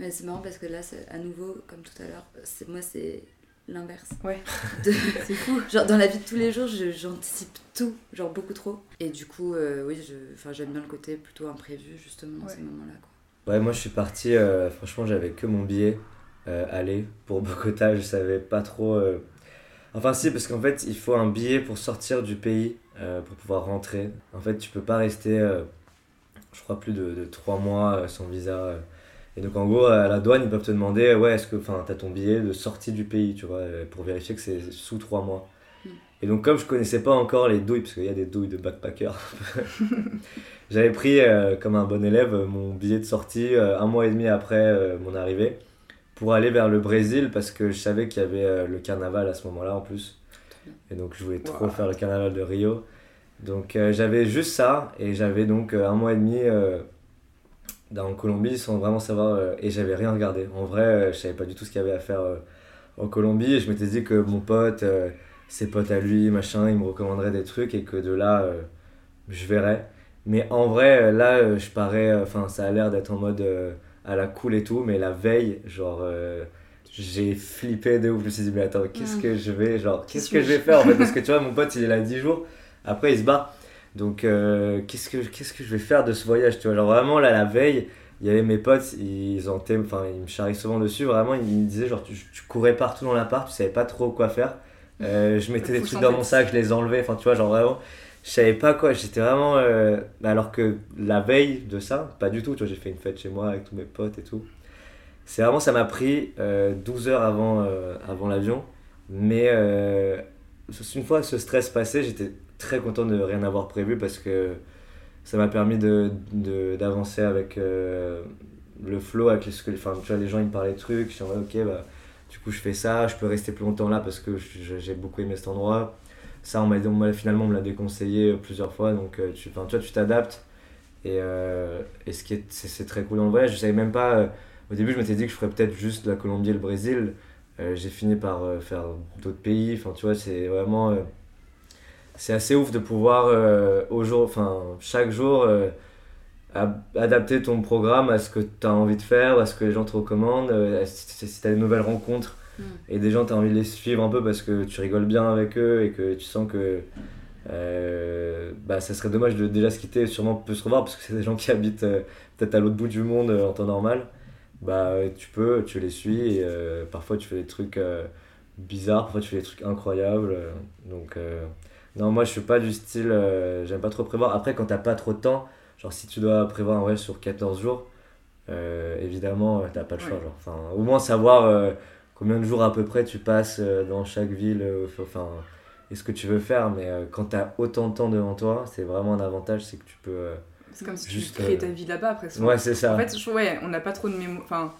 Mais c'est marrant parce que là, à nouveau, comme tout à l'heure, moi c'est l'inverse. Ouais. De- c'est fou. Genre dans la vie de tous les jours, j'anticipe tout, genre beaucoup trop. Et du coup, euh, oui, enfin, j'aime bien le côté plutôt imprévu justement dans Ouais. ces moments-là. Quoi. Ouais, moi je suis parti, euh, franchement j'avais que mon billet euh, aller pour Bogota, je savais pas trop. euh, Enfin si, parce qu'en fait il faut un billet pour sortir du pays, pour pouvoir rentrer. En fait tu peux pas rester, je crois, plus de, de 3 mois sans visa. Et donc en gros à la douane ils peuvent te demander, ouais, est-ce que t'as ton billet de sortie du pays, tu vois, pour vérifier que c'est sous 3 mois. Et donc comme je connaissais pas encore les douilles, parce qu'il y a des douilles de backpacker, j'avais pris euh, comme un bon élève mon billet de sortie euh, un mois et demi après euh, mon arrivée pour aller vers le Brésil parce que je savais qu'il y avait le carnaval à ce moment-là en plus. Et donc je voulais trop Wow. faire le carnaval de Rio. Donc j'avais juste ça et j'avais donc un mois et demi dans Colombie sans vraiment savoir et j'avais rien regardé. En vrai, je savais pas du tout ce qu'il y avait à faire en Colombie et je m'étais dit que mon pote, ses potes à lui, machin, il me recommanderait des trucs et que de là euh, je verrais. Mais en vrai, euh, là, euh, je parais, enfin, ça a l'air d'être en mode euh, à la cool et tout, mais la veille, genre, euh, j'ai flippé de ouf. Je me suis dit, mais attends, qu'est-ce Mm. que je vais, genre, qu'est-ce que je vais faire en fait? Parce que tu vois, mon pote, il est là 10 jours. Après, il se barre. Donc, qu'est-ce que qu'est-ce que je vais faire de ce voyage Tu vois, genre vraiment là, la veille, il y avait mes potes, ils en étaient- enfin, ils me charrient souvent dessus. Vraiment, ils me disaient genre, tu, tu courais partout dans l'appart, tu savais pas trop quoi faire. Euh, je mettais des trucs dans mon sac, je les enlevais. Enfin, tu vois, genre vraiment, je savais pas quoi. J'étais vraiment. euh, alors que la veille de ça, pas du tout. Tu vois, j'ai fait une fête chez moi avec tous mes potes et tout. C'est vraiment, ça m'a pris euh, 12 heures avant, euh, avant l'avion. Mais une fois ce stress passé, j'étais très content de rien avoir prévu parce que ça m'a permis de, de- d'avancer avec le flow, avec les, ce que- enfin, tu vois, les gens ils me parlaient de trucs. Je suis en mode, ok, bah, du coup je fais ça, je peux rester plus longtemps là parce que j'ai beaucoup aimé cet endroit. Ça, on m'a, finalement, on me l'a déconseillé plusieurs fois. Donc, euh, tu, enfin, tu t'adaptes. Et, euh, et ce qui est, c'est, très cool dans le voyage. Je savais même pas. euh, au début, je m'étais dit que je ferais peut-être juste la Colombie et le Brésil. Euh, j'ai fini par euh, faire d'autres pays. Enfin, tu vois, c'est vraiment. euh, c'est assez ouf de pouvoir, euh, au jour, enfin, chaque jour, euh, adapter ton programme à ce que tu as envie de faire, à ce que les gens te recommandent. euh, si tu as des nouvelles rencontres Mm. et des gens, tu as envie de les suivre un peu parce que tu rigoles bien avec eux et que tu sens que. euh, bah, ça serait dommage de déjà se quitter et sûrement peut se revoir parce que c'est des gens qui habitent euh, peut-être à l'autre bout du monde euh, en temps normal. Bah, tu peux, tu les suis et parfois tu fais des trucs bizarres, parfois tu fais des trucs incroyables. donc, non, moi je suis pas du style, j'aime pas trop prévoir. Après, quand t'as pas trop de temps, genre si tu dois prévoir un voyage sur 14 jours, euh, évidemment, euh, t'as pas le choix. Ouais. Genre. Enfin, au moins savoir euh, combien de jours à peu près tu passes euh, dans chaque ville, enfin, et ce que tu veux faire. Mais quand t'as autant de temps devant toi, c'est vraiment un avantage, c'est que tu peux. C'est comme si Juste, tu crées ta vie là-bas après. Ouais, c'est ça. En fait, je, ouais, on n'a pas trop de mémoire. Enfin,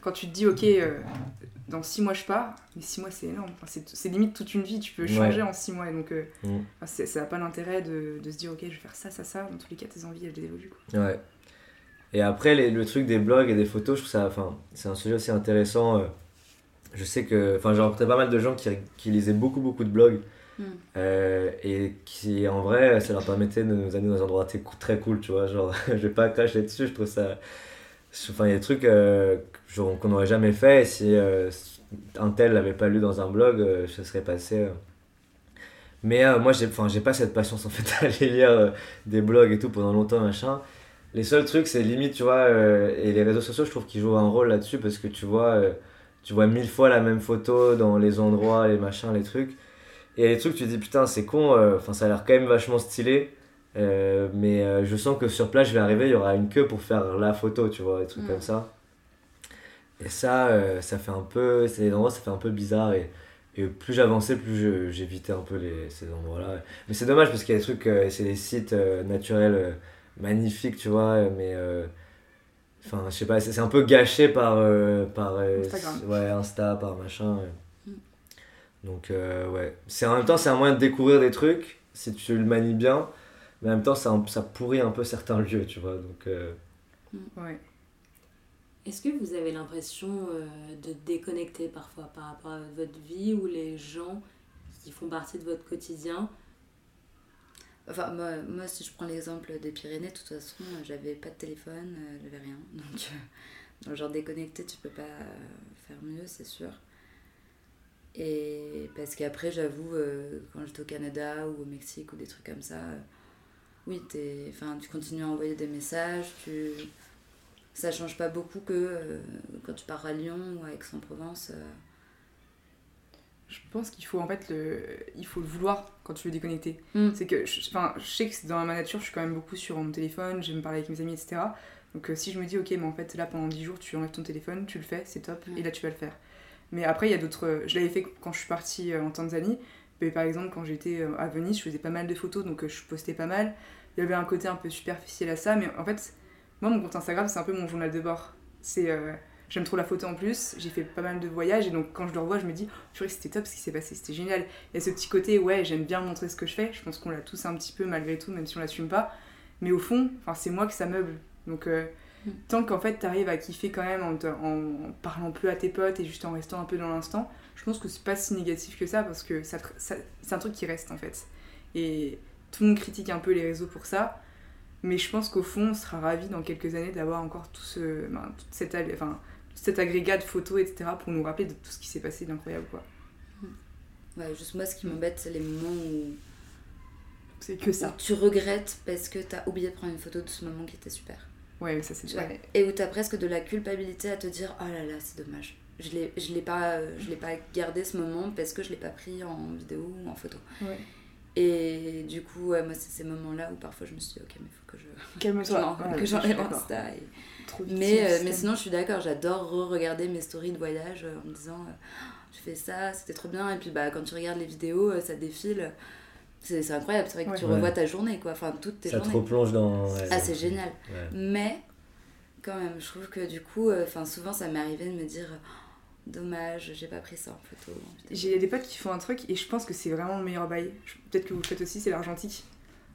quand tu te dis, ok, euh, dans 6 mois je pars, mais 6 mois c'est énorme. Enfin, c'est, c'est limite toute une vie, tu peux changer en 6 mois. Et donc, euh, Mm. enfin, c'est- ça n'a pas l'intérêt de, de se dire, ok, je vais faire ça, ça, ça. Dans tous les cas, tes envies, elles évoluent. Quoi. Ouais. Et après, les- le truc des blogs et des photos, je trouve ça. Enfin, c'est un sujet aussi intéressant. euh, Je sais que. Enfin, j'ai rencontré pas mal de gens qui, qui lisaient beaucoup, beaucoup de blogs. Mm. euh, et qui, en vrai, ça leur permettait de nous amener dans des endroits très cool, tu vois. Genre, je vais pas cracher dessus, je trouve ça. Enfin, il y a des trucs euh, qu'on n'aurait jamais fait. Et si euh, un tel l'avait pas lu dans un blog, euh, ça serait passé. euh. Mais euh, moi, j'ai enfin, j'ai pas cette patience en fait à aller lire euh, des blogs et tout pendant longtemps, machin. Les seuls trucs, c'est limite, tu vois, euh, et les réseaux sociaux, je trouve qu'ils jouent un rôle là-dessus parce que tu vois, euh, tu vois mille fois la même photo dans les endroits, les machins, les trucs. Et les trucs, tu te dis, putain, c'est con, euh, enfin, ça a l'air quand même vachement stylé. euh, mais euh, je sens que sur place, je vais arriver, il y aura une queue pour faire la photo, tu vois, des trucs Mm. comme ça. Et ça, euh, ça fait un peu, c'est des endroits, ça fait un peu bizarre. Et, et plus j'avançais, plus je- j'évitais un peu les, ces endroits-là. Mais c'est dommage parce qu'il y a des trucs, euh, c'est des sites euh, naturels euh, magnifiques, tu vois, mais. euh, Enfin, je sais pas, c'est c'est un peu gâché par. euh, par euh, Instagram. Ouais, Insta, par machin. ouais. Mm. Donc, euh, ouais. C'est en même temps, c'est un moyen de découvrir des trucs si tu le manies bien. Mais en même temps, ça, ça pourrit un peu certains lieux, tu vois. Donc, euh, Ouais. Est-ce que vous avez l'impression euh, de déconnecter parfois par rapport à votre vie ou les gens qui font partie de votre quotidien? Enfin, moi, moi, si je prends l'exemple des Pyrénées, de toute façon, euh, j'avais pas de téléphone, euh, j'avais rien. Donc, genre déconnecté, tu peux pas faire mieux, c'est sûr. Et parce qu'après, j'avoue, quand j'étais au Canada ou au Mexique ou des trucs comme ça, oui, enfin, tu continues à envoyer des messages, tu... ça change pas beaucoup que euh, quand tu pars à Lyon ou à Aix-en-Provence. euh, Je pense qu'il faut en fait le, il faut le vouloir quand tu veux déconnecter. Mm. C'est que, je, enfin, je sais que dans ma nature, je suis quand même beaucoup sur mon téléphone, j'aime parler avec mes amis, etc. Donc euh, si je me dis, ok, mais en fait là pendant 10 jours, tu enlèves ton téléphone, tu le fais, c'est top, Mm. et là tu vas le faire. Mais après, il y a d'autres. Je l'avais fait quand je suis partie en Tanzanie. Mais par exemple, quand j'étais à Venise, je faisais pas mal de photos, donc je postais pas mal. Il y avait un côté un peu superficiel à ça, mais en fait, moi, mon compte Instagram, c'est un peu mon journal de bord. C'est. euh, J'aime trop la photo en plus, j'ai fait pas mal de voyages et donc quand je le revois, je me dis, purée, c'était top ce qui s'est passé, c'était génial. Il y a ce petit côté, ouais, j'aime bien montrer ce que je fais, je pense qu'on l'a tous un petit peu malgré tout, même si on l'assume pas. Mais au fond, c'est moi que ça meuble. Donc, euh, Mm. tant qu'en fait, t'arrives à kiffer quand même en, te- en parlant plus à tes potes et juste en restant un peu dans l'instant, je pense que c'est pas si négatif que ça parce que ça- c'est un truc qui reste en fait. Et tout le monde critique un peu les réseaux pour ça. Mais je pense qu'au fond, on sera ravis dans quelques années d'avoir encore tout ce, ben, toute cette, enfin, tout cet agrégat de photos, etc., pour nous rappeler de tout ce qui s'est passé d'incroyable. Quoi. Ouais, juste moi, ce qui m'embête, c'est les moments où. c'est que Où ça. tu regrettes parce que t'as oublié de prendre une photo de ce moment qui était super. Ouais, mais ça c'est vois. Et où t'as presque de la culpabilité à te dire oh là là c'est dommage. Je l'ai, pas, euh, je pas gardé ce moment parce que je l'ai pas pris en vidéo ou en photo. Ouais. Et du coup, ouais, moi c'est ces moments-là où parfois je me suis dit ok mais faut que je, que Calme-toi. Ouais, que j'enlève d'accord. Insta. et- Trop victime, Mais, euh, mais sinon je suis d'accord, j'adore re-regarder mes stories de voyage euh, en me disant euh, je fais ça, c'était trop bien. Et puis bah quand tu regardes les vidéos, euh, ça défile. C'est, c'est incroyable, c'est vrai que Ouais. tu Ouais. revois ta journée quoi, enfin toutes tes Ça te replonge dans. ouais, Ah c'est génial. Ouais. Mais quand même, je trouve que du coup, euh, enfin souvent ça m'est arrivé de me dire oh, dommage, j'ai pas pris ça en photo. vidéo. J'ai des potes qui font un truc et je pense que c'est vraiment le meilleur bail. Peut-être que vous le faites aussi, c'est l'argentique.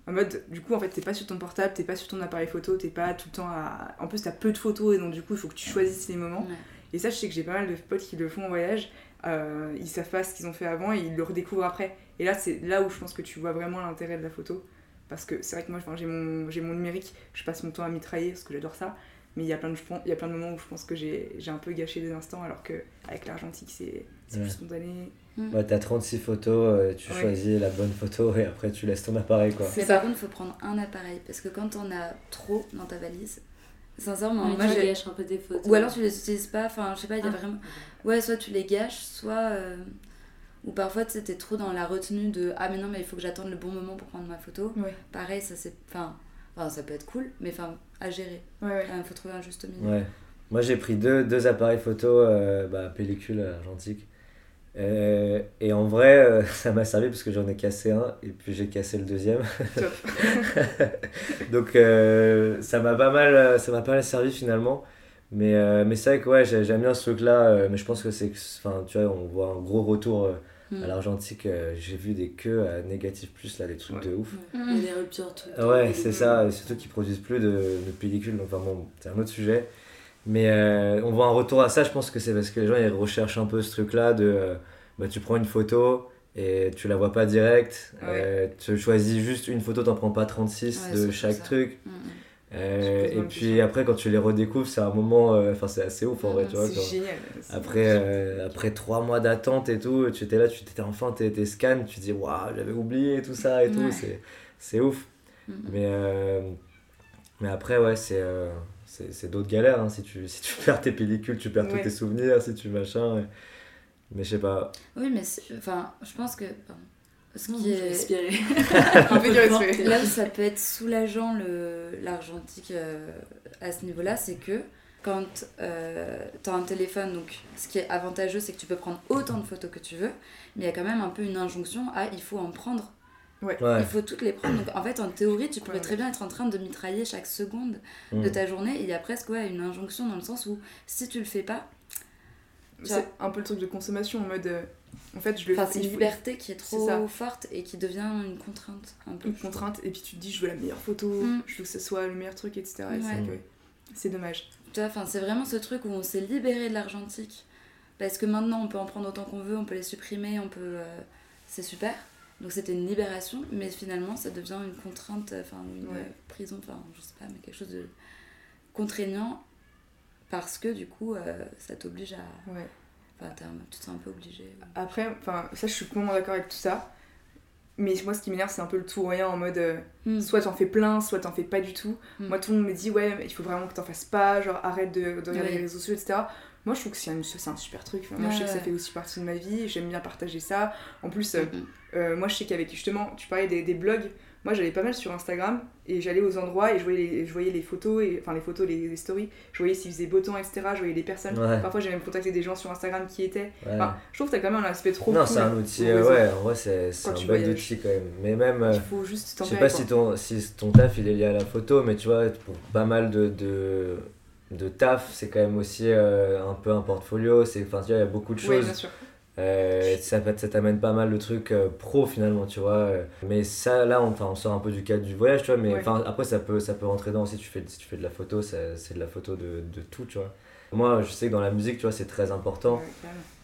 En mode, du coup, en fait, t'es pas sur ton portable, t'es pas sur ton appareil photo, t'es pas tout le temps à. En plus, t'as peu de photos et donc, du coup, il faut que tu choisisses les moments. Ouais. Et ça, je sais que j'ai pas mal de potes qui le font en voyage. Euh, ils savent pas ce qu'ils ont fait avant et ils le redécouvrent après. Et là, c'est là où je pense que tu vois vraiment l'intérêt de la photo. Parce que c'est vrai que moi, j'ai mon, j'ai mon numérique, je passe mon temps à mitrailler parce que j'adore ça. Mais il y, a plein de, il y a plein de moments où je pense que j'ai j'ai un peu gâché des instants alors qu'avec l'argentique, c'est Ouais. plus spontané. Ouais, t'as 36 photos, euh, tu Ouais. choisis la bonne photo et après tu laisses ton appareil quoi. C'est Mais ça. par contre, il faut prendre un appareil parce que quand on a trop dans ta valise, sincèrement, Ouais, moi tu gâches un peu tes photos. Ou alors tu les utilises pas, enfin je sais pas, il y a Ah. vraiment. Ouais, soit tu les gâches, soit. euh, Ou parfois tu t'es trop dans la retenue de Ah, mais non, mais il faut que j'attende le bon moment pour prendre ma photo. Ouais. Pareil, ça c'est. Enfin, enfin, ça peut être cool, mais enfin, à gérer. Ouais, ouais. Il faut trouver un juste milieu. Ouais. Moi j'ai pris deux, deux appareils photo, euh, bah, pellicule argentique. Euh, et en vrai, euh, ça m'a servi parce que j'en ai cassé un et puis j'ai cassé le deuxième. Top. Donc euh, ça m'a pas mal, ça m'a pas mal servi finalement. Mais, euh, mais c'est vrai que ouais, j'ai- j'aime bien ce truc-là. euh, mais je pense que c'est, enfin, tu vois, on voit un gros retour euh, Mm. à l'argentique. euh, j'ai vu des queues à négatif plus là, des trucs Ouais. de ouf. Il y a des ruptures tout. Ouais, c'est ça, et surtout qu'ils produisent plus de, de pellicules, donc enfin bon, c'est un autre sujet. Mais euh, on voit un retour à ça, je pense que c'est parce que les gens ils recherchent un peu ce truc-là de euh, bah, tu prends une photo et tu la vois pas direct, Ouais. euh, tu choisis juste une photo, t'en prends pas 36 Ouais, de chaque truc. Mm, mm. Euh, et puis après, quand tu les redécouvres, c'est un moment, euh, enfin c'est assez ouf en vrai, Mhm, tu vois. Génial. Après, euh, après trois mois d'attente et tout, tu étais là, tu étais enfin tes, tes scans, tu dis waouh, j'avais oublié tout ça et tout, c'est, c'est ouf. Mm, mm. Mais, mais après, ouais, c'est, c'est, d'autres galères. hein. Si, tu, si tu perds tes pellicules, tu perds tous tes souvenirs, si tu machin. Mais je sais pas. Oui, mais enfin, je pense que. pardon. Ce qui est. Un peu. Là où ça peut être soulageant le l'argentique euh, à ce niveau-là, c'est que quand euh, tu as un téléphone, donc ce qui est avantageux, c'est que tu peux prendre autant de photos que tu veux, mais il y a quand même un peu une injonction à il faut en prendre, Ouais. il faut toutes les prendre. Donc en fait, en théorie, tu pourrais Ouais. très bien être en train de mitrailler chaque seconde Mm. de ta journée, et il y a presque ouais, une injonction dans le sens où si tu le fais pas, C'est un peu le truc de consommation en mode. euh, en fait, je le enfin, c'est une liberté qui est trop forte et qui devient une contrainte un peu. une contrainte et puis tu te dis je veux la meilleure photo, Mm. je veux que ce soit le meilleur truc, etc. Ouais. c'est dommage. Enfin, c'est vraiment ce truc où on s'est libéré de l'argentique. Parce que maintenant, on peut en prendre autant qu'on veut, on peut les supprimer, on peut. euh, c'est super. Donc c'était une libération, mais finalement, ça devient une contrainte, euh, enfin, une Ouais. prison, enfin, je sais pas, mais quelque chose de contraignant. Parce que du coup, euh, ça t'oblige à. Ouais. Enfin, t'es un- tu te sens un peu obligé. Après, enfin, ça je suis complètement d'accord avec tout ça. Mais moi, ce qui m'énerve, c'est un peu le tout ou rien en mode euh, Mm. soit t'en fais plein, soit t'en fais pas du tout. Mm. Moi, tout le monde me dit ouais, mais il faut vraiment que t'en fasses pas, genre arrête de, de regarder les réseaux sociaux, etc. Moi, je trouve que c'est un, super truc. Enfin, moi, je sais que ça fait aussi partie de ma vie, j'aime bien partager ça. En plus, euh, Mm, Euh, moi, je sais qu'avec justement, tu parlais des, des blogs. Moi, j'allais pas mal sur Instagram et j'allais aux endroits et je voyais les, je voyais les photos, et, enfin les photos, les, les stories. Je voyais s'il faisait beau temps, etc. Je voyais les personnes. Ouais. Parfois, j'ai même contacté des gens sur Instagram qui étaient. Ouais. Enfin, je trouve que t'as quand même un aspect trop non, cool c'est un outil, euh, ouais, en vrai, c'est, un bel outil quand même. Mais même, euh, Il faut juste je sais pas quoi. si ton, si ton taf il est lié à la photo, mais tu vois, pour pas mal de, de, de taf, c'est quand même aussi euh, un peu un portfolio. C'est, enfin, tu vois, il y a beaucoup de Oui, choses. bien sûr. Euh, ça, ça t'amène pas mal de trucs euh, pro finalement, tu vois. euh. Mais ça, là, on, on sort un peu du cadre du voyage, tu vois. Mais Ouais. après, ça peut, ça peut rentrer dans si tu fais, si tu fais de la photo, c'est de la photo de, de tout, tu vois. Moi, je sais que dans la musique, tu vois, c'est très important.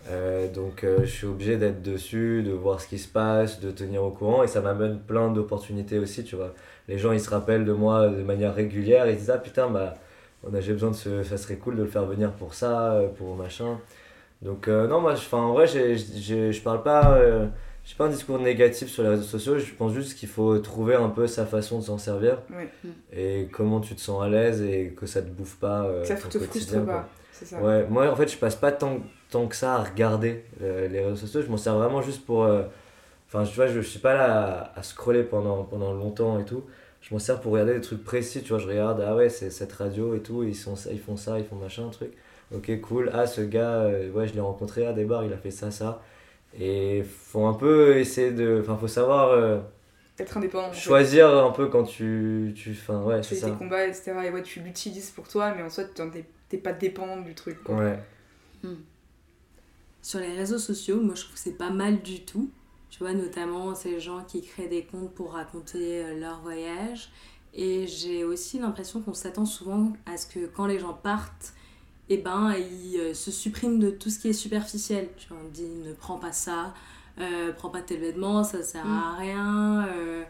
Euh, donc, euh, je suis obligé d'être dessus, de voir ce qui se passe, de tenir au courant. Et ça m'amène plein d'opportunités aussi, tu vois. Les gens, ils se rappellent de moi de manière régulière. Ils disent Ah putain, bah, on a, j'ai besoin de ce. Ça serait cool de le faire venir pour ça, pour machin. Donc, euh, non, moi, je- en vrai, je parle pas. euh, j'ai pas un discours négatif sur les réseaux sociaux, je pense juste qu'il faut trouver un peu sa façon de s'en servir et comment tu te sens à l'aise et que ça te bouffe pas euh, Que ça te frustre pas. C'est ça. Ouais, moi en fait je passe pas tant, tant que ça à regarder euh, les réseaux sociaux, je m'en sers vraiment juste pour... euh, Enfin tu vois, je, je suis pas là à, à scroller pendant, pendant longtemps et tout, je m'en sers pour regarder des trucs précis, tu vois, je regarde, ah ouais c'est cette radio et tout, ils, sont, ils font ça, ils font machin, un truc, ok cool, ah ce gars, euh, ouais je l'ai rencontré à des bars, il a fait ça, ça, et faut un peu essayer de... Enfin faut savoir euh, Être indépendant. en fait. choisir un peu quand tu... tu enfin ouais Tu c'est fais ça. tes combats, etc. Et ouais, tu l'utilises pour toi, mais en soi, t'es t'es pas dépendant du truc. quoi. Ouais. Sur les réseaux sociaux, moi je trouve que c'est pas mal du tout. Tu vois, notamment ces gens qui créent des comptes pour raconter euh, leur voyage. Et j'ai aussi l'impression qu'on s'attend souvent à ce que quand les gens partent, eh ben, ils euh, se suppriment de tout ce qui est superficiel. Tu vois, on dit ne prends pas ça, euh, prends pas tel vêtement, ça sert à rien. euh,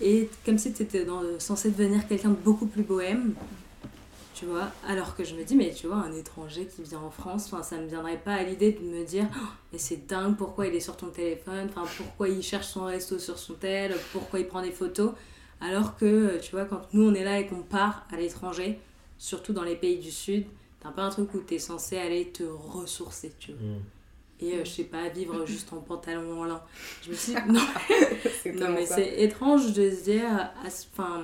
et comme si tu étais censé devenir quelqu'un de beaucoup plus bohème. Tu vois, alors que je me dis, mais tu vois, un étranger qui vient en France, enfin, ça me viendrait pas à l'idée de me dire, Oh, mais c'est dingue, pourquoi il est sur ton téléphone, enfin, pourquoi il cherche son resto sur son tel, pourquoi il prend des photos. Alors que, tu vois, quand nous on est là et qu'on part à l'étranger, surtout dans les pays du Sud, t'as pas un truc où t'es censé aller te ressourcer, tu vois. Mm. Et euh, je sais pas, vivre juste en pantalon en lin. Je me suis dit, non, mais c'est étrange de se dire. Enfin,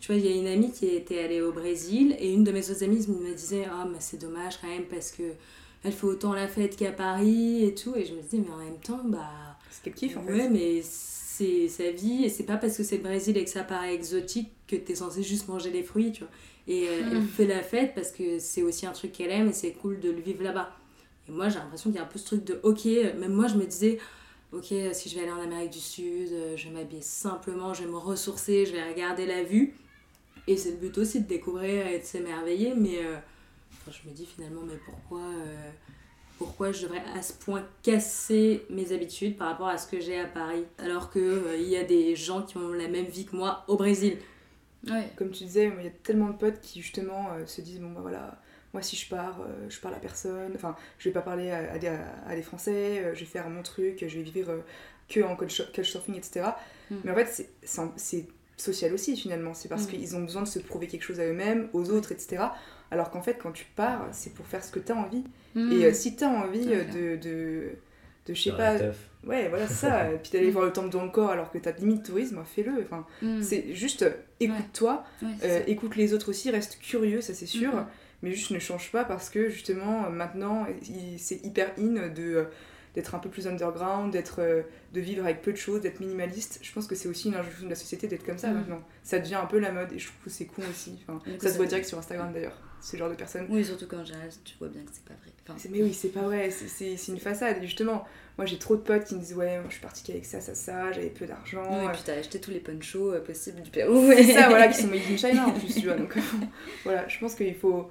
tu vois, il y a une amie qui était allée au Brésil et une de mes autres amies me disait Ah, mais c'est dommage quand même parce que elle fait autant la fête qu'à Paris et tout. Et je me disais, mais en même temps, bah. C'est quel kiff en ouais, fait. mais c'est sa vie et c'est pas parce que c'est le Brésil et que ça paraît exotique que t'es censé juste manger les fruits, tu vois. Et euh, elle Mm. fait la fête parce que c'est aussi un truc qu'elle aime et c'est cool de le vivre là-bas. Et moi, j'ai l'impression qu'il y a un peu ce truc de ok, même moi, je me disais ok, si je vais aller en Amérique du Sud, euh, je vais m'habiller simplement, je vais me ressourcer, je vais regarder la vue. Et c'est le but aussi de découvrir et de s'émerveiller, mais euh, enfin, je me dis finalement, mais pourquoi, euh, pourquoi je devrais à ce point casser mes habitudes par rapport à ce que j'ai à Paris alors qu'il y a des gens qui ont la même vie que moi au Brésil Ouais. Comme tu disais, il y a tellement de potes qui justement euh, se disent bon bah voilà, moi si je pars, euh, je parle à personne, enfin je vais pas parler à, à des, à des Français, euh, je vais faire mon truc, je vais vivre euh, que en couch- couchsurfing, etc. Mm. Mais en fait c'est- social aussi finalement, c'est parce Mm. qu'ils ont besoin de se prouver quelque chose à eux-mêmes, aux autres, etc. Alors qu'en fait quand tu pars, c'est pour faire ce que tu as envie. Mm. Et euh, si tu as envie euh, de, de, de je sais pas, ouais voilà c'est ça, et puis d'aller voir le temple d'Angkor alors que t'as limite tourisme, fais-le. Enfin, Mm. c'est juste euh, écoute-toi, Ouais, euh, écoute les autres aussi, reste curieux, ça c'est sûr, Mhm. mais juste ne change pas parce que justement maintenant c'est hyper in de d'être un peu plus underground, d'être de vivre avec peu de choses, d'être minimaliste. Je pense que c'est aussi une injonction de la société d'être comme ça maintenant. Ça devient un peu la mode et je trouve que c'est con aussi. Enfin, Du coup, ça se voit direct sur Instagram d'ailleurs, ce genre de personnes. Oui, surtout qu'en général, tu vois bien que c'est pas vrai. Enfin, Mais oui, c'est pas vrai, c'est- une façade. Et justement, moi j'ai trop de potes qui me disent Ouais, moi je suis partie qu'avec ça, ça, ça, j'avais peu d'argent. oui, et puis t'as acheté tous les ponchos euh, possibles du Pérou. C'est ça, voilà, qui sont made in China en plus, tu vois. Donc voilà, je pense qu'il faut,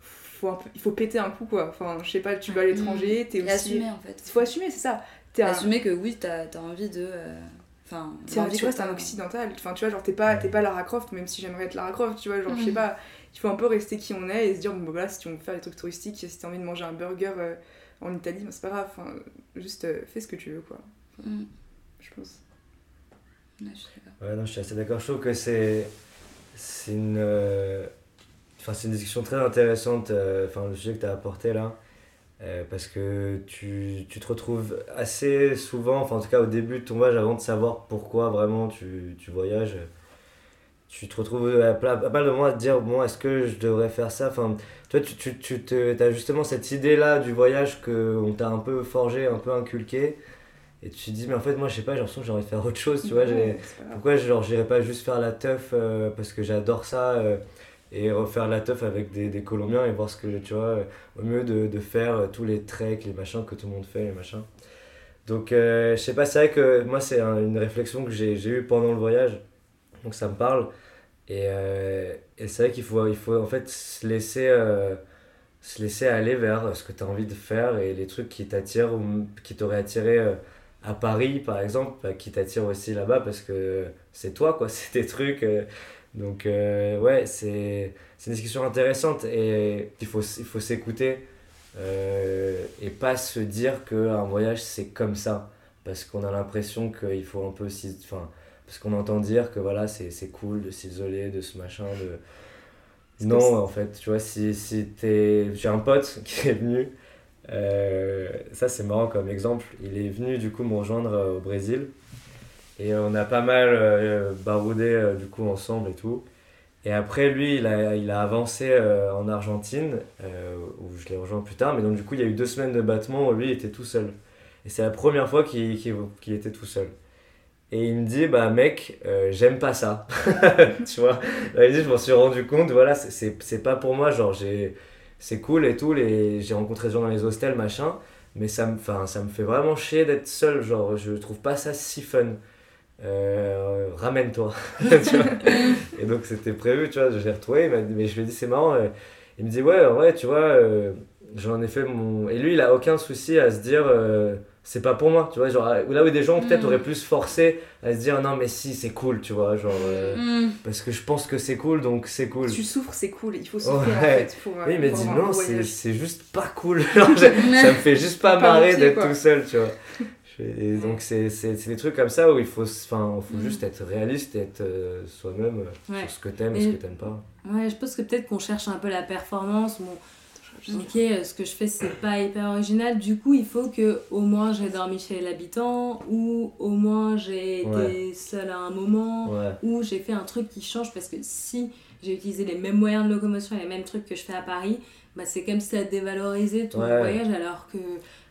faut un peu- il faut péter un coup quoi. Enfin, je sais pas, tu vas à l'étranger, t'es Et aussi. assumer en fait. Il faut assumer, c'est ça. T'es un- Assumer que oui, t'as as envie de. euh, Enfin, t'es l'envie tu vois, c'est un occidental. Enfin, tu vois, genre, t'es pas, t'es pas Lara Croft, même si j'aimerais être Lara Croft, tu vois. Genre, je sais Mhm. pas, il faut un peu rester qui on est et se dire, bon, bah voilà, si tu veux faire des trucs touristiques, si t'as envie de manger un burger euh, en Italie, bah, c'est pas grave. Enfin, juste euh, fais ce que tu veux, quoi. Mm. Je pense. Ouais, je suis d'accord. Ouais, non, je suis assez d'accord. Je trouve que c'est c'est une, euh, enfin, c'est une discussion très intéressante, euh, enfin, le sujet que tu as apporté là. euh, parce que tu, tu te retrouves assez souvent, enfin en tout cas au début de ton voyage, avant de savoir pourquoi vraiment tu, tu voyages, tu te retrouves à pas à pas de moments à te dire bon est-ce que je devrais faire ça? Enfin toi tu, tu, tu te, as justement cette idée là du voyage qu'on t'a un peu forgé un peu inculqué. Et tu te dis mais en fait moi je sais pas j'ai l'impression que j'ai envie de faire autre chose tu vois Ouais, pourquoi genre j'irais pas juste faire la teuf euh, parce que j'adore ça euh, et refaire la teuf avec des, des Colombiens et voir ce que tu vois euh, au mieux de, de faire euh, tous les treks les machins que tout le monde fait les machins. Donc je sais pas c'est vrai que moi c'est un- une réflexion que j'ai eue pendant le voyage donc ça me parle et, euh, et c'est vrai qu'il faut il faut en fait se laisser euh, se laisser aller vers ce que tu as envie de faire et les trucs qui t'attirent ou qui t'auraient attiré euh, à Paris par exemple bah, qui t'attirent aussi là-bas parce que c'est toi quoi c'est tes trucs donc ouais c'est c'est une discussion intéressante et il faut il faut s'écouter et pas se dire que un voyage c'est comme ça parce qu'on a l'impression qu'il faut un peu aussi. Enfin, parce qu'on entend dire que voilà, c'est c'est cool de s'isoler, de ce machin, de. Non, en fait, tu vois, si, si t'es. J'ai un pote qui est venu, euh, ça c'est marrant comme exemple, il est venu du coup me rejoindre euh, au Brésil, et on a pas mal euh, baroudé euh, du coup ensemble et tout. Et après, lui, il a, il a avancé euh, en Argentine, où je l'ai rejoint plus tard, mais donc du coup, il y a eu deux semaines de battement où lui il était tout seul. Et c'est la première fois qu'il qu'il- qu'il était tout seul. Et il me dit, bah mec, euh, j'aime pas ça. tu vois Là, il dit, je m'en suis rendu compte, voilà, c'est- pas pour moi, genre, j'ai c'est cool et tout, les... j'ai rencontré des gens dans les hostels, machin, mais ça me, ça me fait vraiment chier d'être seul, genre, je trouve pas ça si fun. Euh, ramène-toi. et donc c'était prévu, tu vois, je l'ai retrouvé, mais je lui ai dit, c'est marrant. euh, Il me dit, ouais, ouais, tu vois, j'en ai fait mon. Et lui, il a aucun souci à se dire, c'est pas pour moi, tu vois, genre, là où des gens peut-être Mm. auraient plus forcé à se dire, non, mais si, c'est cool, tu vois, genre, euh, Mm. parce que je pense que c'est cool, donc c'est cool. Tu souffres, c'est cool, il faut souffrir en fait. Pour, euh, Oui, il m'a pour dit avoir un non, c'est juste pas cool. Genre, ça me fait juste pas Pas marrer d'être tout seul, tu vois. Et donc, c'est c'est- c'est des trucs comme ça où il faut, faut Mhm. juste être réaliste et être euh, soi-même euh, Ouais. sur ce que t'aimes et Et- ce que t'aimes pas. Ouais, je pense que peut-être qu'on cherche un peu la performance. Bon, ok, euh, ce que je fais, c'est pas hyper original. Du coup, il faut que au moins j'ai dormi chez l'habitant, ou au moins j'ai été Ouais. seule à un moment, Ouais. ou j'ai fait un truc qui change. Parce que si j'ai utilisé les mêmes moyens de locomotion et les mêmes trucs que je fais à Paris, bah, c'est comme si ça dévalorisé ton Ouais. voyage alors que.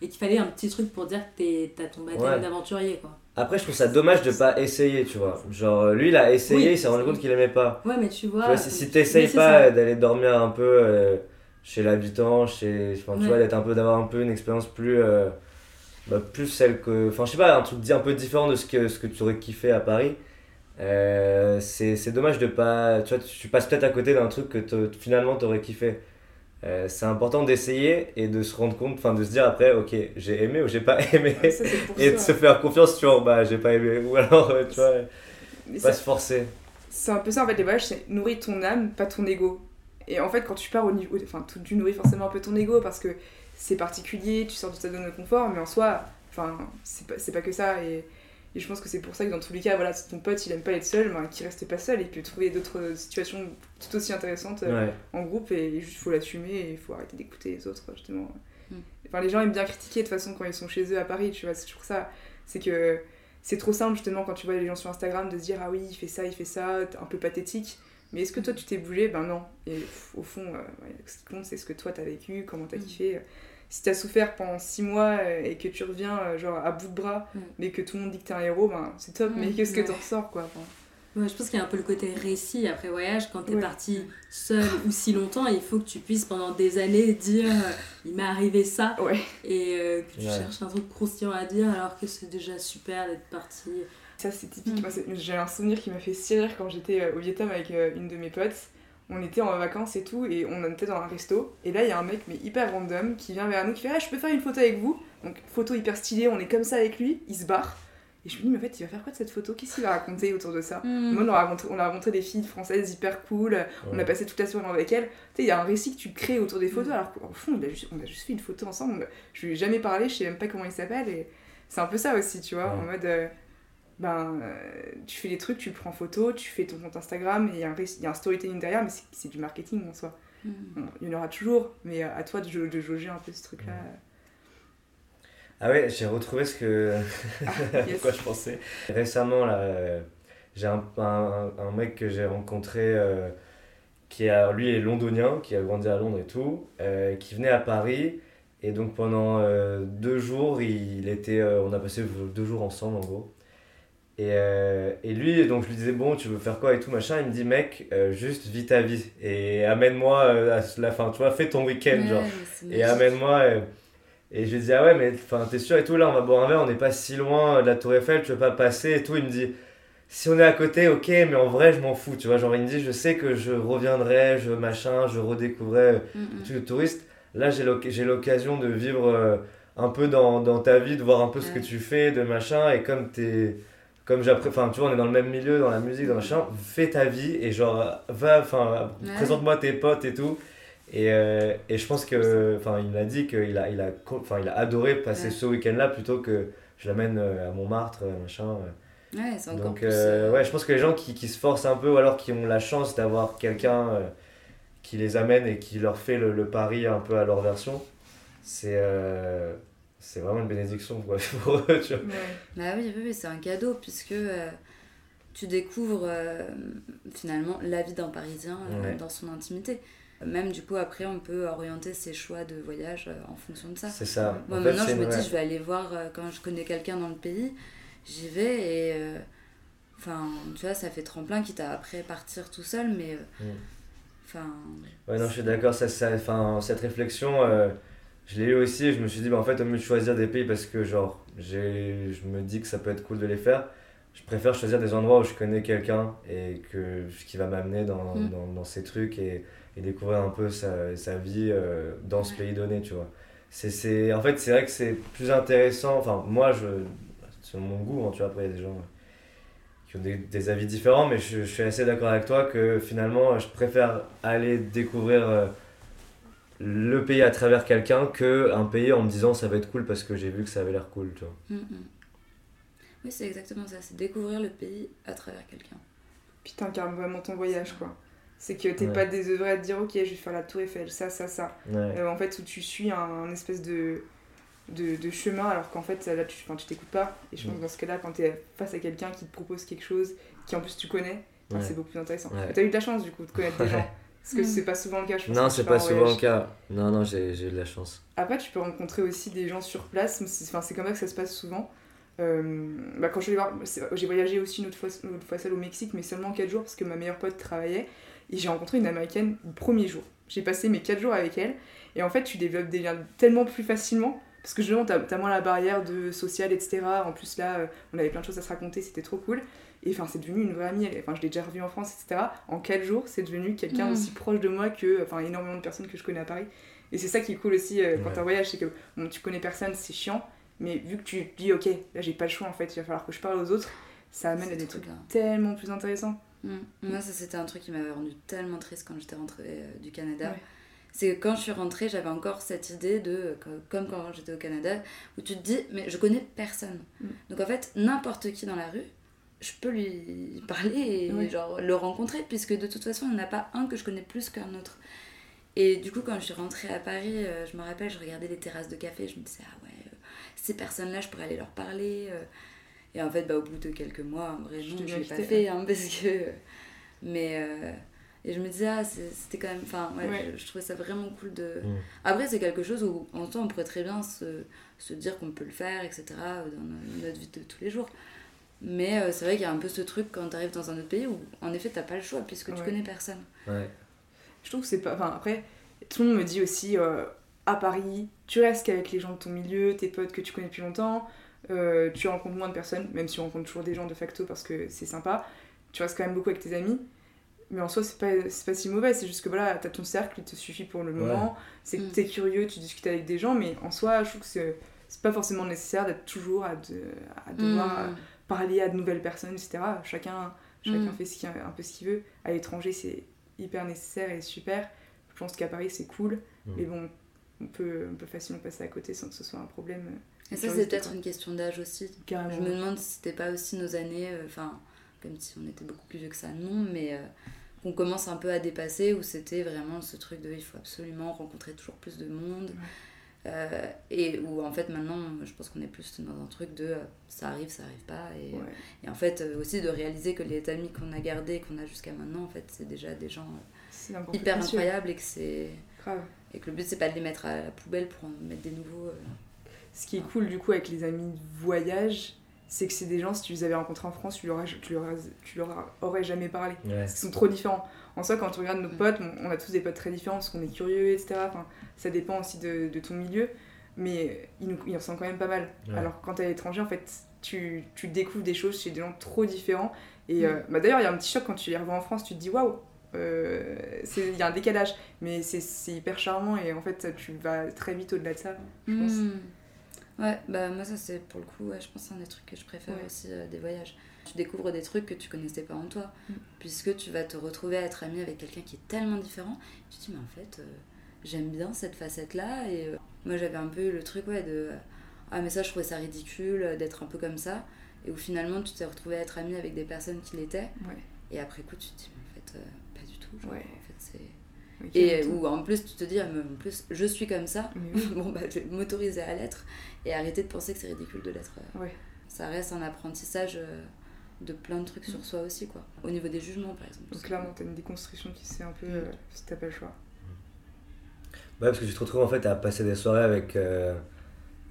Et qu'il fallait un petit truc pour dire que t'es- t'as ton baptême Ouais. d'aventurier, quoi. Après, je trouve ça dommage de pas essayer, tu vois. Genre, euh, lui, il a essayé, Oui, il s'est rendu compte qu'il aimait pas. Ouais, mais tu vois. Tu vois, si, t'essayes pas euh, d'aller dormir un peu euh, chez l'habitant, chez, enfin, tu Ouais. vois, d'être un peu, d'avoir un peu une expérience plus, euh, bah, plus celle que, enfin, je sais pas, un truc un peu différent de ce que, ce que tu aurais kiffé à Paris. Euh, c'est dommage de pas, tu vois, tu passes peut-être à côté d'un truc que finalement t'aurais kiffé. Euh, c'est important d'essayer et de se rendre compte, enfin, de se dire après, ok, j'ai aimé ou j'ai pas aimé. Ouais, ça, Et de se faire confiance sur, bah, j'ai pas aimé. Ou alors, euh, tu vois, Mais pas se forcer. C'est un peu ça en fait, les voyages, c'est nourrir ton âme, pas ton ego. Et en fait, quand tu pars au niveau. Enfin, tu- tu nourris forcément un peu ton ego parce que c'est particulier, tu sors de ta zone de confort, mais en soi, enfin, c'est pas, c'est pas que ça. Et, et je pense que c'est pour ça que dans tous les cas, voilà, si ton pote il aime pas être seul, ben, qu'il reste pas seul et puis trouver d'autres situations tout aussi intéressantes euh, Ouais. en groupe et juste faut l'assumer et il faut arrêter d'écouter les autres justement. Mm. Enfin les gens aiment bien critiquer de toute façon quand ils sont chez eux à Paris, tu vois, c'est toujours ça. C'est que c'est trop simple justement quand tu vois les gens sur Instagram de se dire ah oui il fait ça, il fait ça, un peu pathétique. Mais est-ce que toi tu t'es bougé? Ben non. Et au fond, euh, ouais, ce qui compte c'est ce que toi t'as vécu, comment t'as Mm. kiffé. Si t'as souffert pendant 6 mois euh, et que tu reviens euh, genre à bout de bras, Mm. mais que tout le monde dit que t'es un héros, ben c'est top. Mm, Mais qu'est-ce que ouais. t'en ressors quoi Enfin, Ouais, je pense qu'il y a un peu le côté récit après voyage. Quand t'es Ouais. parti seul ou si longtemps, il faut que tu puisses pendant des années dire il m'est arrivé ça Ouais. et euh, que tu Ouais. cherches un truc croustillant à dire alors que c'est déjà super d'être parti. Ça, c'est typique. Mm. Moi, c'est- j'ai un souvenir qui m'a fait si rire quand j'étais euh, au Vietnam avec euh, une de mes potes. On était en vacances et tout, et on était dans un resto. Et là, il y a un mec, mais hyper random, qui vient vers nous, qui fait Ah, je peux faire une photo avec vous? Donc, photo hyper stylée, on est comme ça avec lui, il se barre. Et je me dis, mais en fait, il va faire quoi de cette photo? Qu'est-ce qu'il va raconter autour de ça? Mm. Moi, on a, rencontré, on a rencontré des filles françaises hyper cool, on a passé toute la soirée avec elles. Tu sais, il y a un récit que tu crées autour des Mm. photos, alors qu'au fond, on a, juste, on a juste fait une photo ensemble. Je lui ai jamais parlé, je sais même pas comment il s'appelle. Et c'est un peu ça aussi, tu vois, Ouais. en mode. euh, ben, euh, tu fais les trucs, tu le prends en photo, tu fais ton compte Instagram, et il y, a un réc- il y a un storytelling derrière, mais c'est- c'est du marketing en soi. Mm. Bon, il y en aura toujours, mais euh, à toi de, de jauger un peu ce truc-là. Ah ouais, j'ai retrouvé ce que. à yes. quoi je pensais. Récemment, là, euh, j'ai un, un, un mec que j'ai rencontré euh, qui a, lui est londonien, qui a grandi à Londres et tout, euh, qui venait à Paris. Et donc pendant euh, deux jours, il était, euh, on a passé deux jours ensemble en gros. Et, euh, et lui, donc je lui disais, bon, tu veux faire quoi et tout, machin. Il me dit, mec, euh, juste vis ta vie. Et amène-moi euh, à la fin, tu vois, fais ton week-end, Ouais, genre. Et amène-moi. Et je lui dis, ah ouais, mais enfin, t'es sûr et tout, là, on va boire un verre, on n'est pas si loin de la Tour Eiffel, tu veux pas passer et tout. Il me dit, si on est à côté, ok, mais en vrai, je m'en fous, tu vois. Genre, il me dit, je sais que je reviendrai, je machin, je redécouvrirai Mm, mm. truc de touriste. Là, j'ai l'oc- j'ai l'occasion de vivre un peu dans, dans ta vie, de voir un peu ce que tu fais, de machin. Et comme t'es. Comme j'apprends, enfin, tu vois, on est dans le même milieu, dans la musique, dans machin, fais ta vie et genre, va, enfin, Ouais. présente-moi tes potes et tout. Et, euh, et je pense que, enfin, il m'a dit qu'il a, il a, enfin, il a adoré passer Ouais. ce week-end-là plutôt que je l'amène euh, à Montmartre, euh, machin. Ouais, c'est encore Donc, plus. euh, ouais, je pense que les gens qui, qui se forcent un peu ou alors qui ont la chance d'avoir quelqu'un euh, qui les amène et qui leur fait le, le pari un peu à leur version, c'est c'est vraiment une bénédiction quoi, pour eux, tu vois. Ouais. Bah oui, oui, oui, c'est un cadeau puisque euh, tu découvres euh, finalement la vie d'un Parisien euh, Ouais. dans son intimité. Même du coup, après, on peut orienter ses choix de voyage euh, en fonction de ça. C'est ça. Moi, En maintenant, je me dis, je vais aller voir euh, quand je connais quelqu'un dans le pays, j'y vais et. euh, Enfin, tu vois, ça fait tremplin, quitte à après partir tout seul, mais. euh, Mm. Enfin. Ouais, non, je suis d'accord. Ça, ça, enfin, cette réflexion, euh, je l'ai eu aussi et je me suis dit, bah, en fait, au mieux de choisir des pays parce que, genre, j'ai, je me dis que ça peut être cool de les faire. Je préfère choisir des endroits où je connais quelqu'un et que, qui va m'amener dans, Mm. dans, dans ces trucs et, et découvrir un peu sa, sa vie euh, dans ce pays donné, tu vois. C'est, c'est, en fait, c'est vrai que c'est plus intéressant. Enfin, moi, je, c'est mon goût, hein, tu vois. Après, il y a des gens qui ont des, des avis différents, mais je, je suis assez d'accord avec toi que finalement, je préfère aller découvrir euh, le pays à travers quelqu'un que un pays en me disant ça va être cool parce que j'ai vu que ça avait l'air cool, tu vois. mm, mm. Oui, c'est exactement ça, c'est découvrir le pays à travers quelqu'un. Puis t'incarnes vraiment ton voyage, quoi. C'est que t'es Ouais. pas désœuvré à te dire, ok, je vais faire la Tour Eiffel, ça, ça, ça. Ouais. Euh, en fait, où tu suis un, un espèce de, de, de chemin, alors qu'en fait, là, tu enfin, tu t'écoutes pas. Et je pense Mm. que dans ce cas-là, quand t'es face à quelqu'un qui te propose quelque chose, qui en plus tu connais, c'est beaucoup plus intéressant. Ouais. T'as eu de la chance, du coup, de connaître des gens. Parce que Mm. c'est pas souvent le cas, je pense. Non, c'est pas en souvent voyage. le cas. Non, non, j'ai j'ai eu de la chance. Après, tu peux rencontrer aussi des gens sur place. enfin, c'est comme ça que ça se passe souvent. Euh, bah, quand je vais voir, j'ai voyagé aussi une autre fois, une autre fois seule au Mexique, mais seulement 4 jours parce que ma meilleure pote travaillait. Et j'ai rencontré une américaine le premier jour. J'ai passé mes 4 jours avec elle. Et en fait, tu développes des liens tellement plus facilement. Parce que justement, t'as as moins la barrière de social, etc. En plus, là, euh, on avait plein de choses à se raconter, c'était trop cool. Et enfin, c'est devenu une vraie amie. Enfin, je l'ai déjà revue en France, etc. En 4 jours, c'est devenu quelqu'un Mm. aussi proche de moi que enfin, énormément de personnes que je connais à Paris. Et c'est ça qui est cool aussi euh, quand Ouais. en voyage, c'est que bon, tu connais personne, c'est chiant, mais vu que tu te dis, ok, là j'ai pas le choix en fait, il va falloir que je parle aux autres, ça amène à des trucs bien. tellement plus intéressants. Mm. Moi, ça, c'était un truc qui m'avait rendu tellement triste quand j'étais rentrée euh, du Canada. Ouais. C'est que quand je suis rentrée, j'avais encore cette idée de, euh, comme quand j'étais au Canada, où tu te dis, mais je connais personne. Mm. Donc en fait, n'importe qui dans la rue, je peux lui parler et genre, le rencontrer, puisque de toute façon, il n'y en a pas un que je connais plus qu'un autre. Et du coup, quand je suis rentrée à Paris, euh, je me rappelle, je regardais les terrasses de café, je me disais, ah ouais, euh, ces personnes-là, je pourrais aller leur parler. euh. Et en fait, bah, au bout de quelques mois, en vrai, Je l'ai pas fait, hein, parce que. Mais. euh, Et je me disais, ah, c'était quand même. Enfin, ouais, Ouais. Je, je trouvais ça vraiment cool de. Mm. Après, c'est quelque chose où, en temps, on pourrait très bien se, se dire qu'on peut le faire, etc., dans no- notre vie de tous les jours. Mais euh, c'est vrai qu'il y a un peu ce truc quand tu arrives dans un autre pays où, en effet, t'as pas le choix, puisque tu Ouais. connais personne. Ouais. Je trouve que c'est pas. Enfin, après, tout le monde me dit aussi, euh, à Paris, tu restes qu'avec les gens de ton milieu, tes potes que tu connais depuis longtemps, euh, tu rencontres moins de personnes, même si on rencontre toujours des gens de facto parce que c'est sympa, tu restes quand même beaucoup avec tes amis. Mais en soi, c'est pas, c'est pas si mauvais, c'est juste que voilà, t'as ton cercle, il te suffit pour le moment, c'est que Mm. t'es curieux, tu discutes avec des gens, mais en soi, je trouve que c'est, c'est pas forcément nécessaire d'être toujours à, de, à devoir euh, Mm. parler à de nouvelles personnes, etc. Chacun, chacun Mm. fait ce un peu ce qu'il veut. À l'étranger, c'est hyper nécessaire et super. Je pense qu'à Paris, c'est cool, Mm. mais bon, on peut, on peut facilement passer à côté sans que ce soit un problème. euh, Et ça, c'est peut-être une question d'âge aussi. Carrément. Je me demande si c'était pas aussi nos années, euh, enfin, comme si on était beaucoup plus vieux que ça, non, mais euh, qu'on commence un peu à dépasser, où c'était vraiment ce truc de il faut absolument rencontrer toujours plus de monde. Euh, et où en fait maintenant, je pense qu'on est plus dans un truc de euh, ça arrive, ça arrive pas. Et, Ouais. et en fait, euh, aussi de réaliser que les amis qu'on a gardés, qu'on a jusqu'à maintenant, en fait, c'est déjà des gens euh, hyper incroyables et que c'est. Grave. Et que le but, c'est pas de les mettre à la poubelle pour en mettre des nouveaux. euh. Ce qui est cool du coup avec les amis de voyage, c'est que c'est des gens, si tu les avais rencontrés en France, tu leur, as- tu leur, as- tu leur aurais jamais parlé. Ouais. Ils sont trop différents. En soi, quand tu regardes nos potes, on, on a tous des potes très différents parce qu'on est curieux, etc. Enfin, ça dépend aussi de, de ton milieu, mais ils, nous, ils en sont quand même pas mal. Ouais. Alors quand t'es à l'étranger, en fait, tu, tu découvres des choses chez des gens trop différents. Et euh, bah, d'ailleurs, il y a un petit choc quand tu les revois en France, tu te dis waouh, euh, c'est- il y a un décalage, mais c'est c'est hyper charmant et en fait, tu vas très vite au-delà de ça, je pense. Hmm. Ouais, bah moi ça c'est pour le coup, ouais, je pense que c'est un des trucs que je préfère Ouais. aussi euh, des voyages. Tu découvres des trucs que tu connaissais pas en toi, Mm. puisque tu vas te retrouver à être ami avec quelqu'un qui est tellement différent. Tu te dis mais en fait, euh, j'aime bien cette facette-là. Et euh, moi, j'avais un peu le truc, ouais, de ah, mais ça, je trouvais ça ridicule d'être un peu comme ça. Et où finalement, tu t'es retrouvé à être ami avec des personnes qui l'étaient. Et après coup, tu te dis, mais en fait, pas du tout. Genre, en fait, c'est et où en plus tu te dis, ah, en plus je suis comme ça, bon bah je vais m'autoriser à l'être et arrêter de penser que c'est ridicule de l'être. Ouais. Ça reste un apprentissage euh, de plein de trucs sur soi aussi, quoi. Au niveau des jugements par exemple. Donc clairement, t'as une déconstruction qui se fait un peu euh, si t'as pas le choix. Ouais, parce que tu te retrouves en fait à passer des soirées avec euh,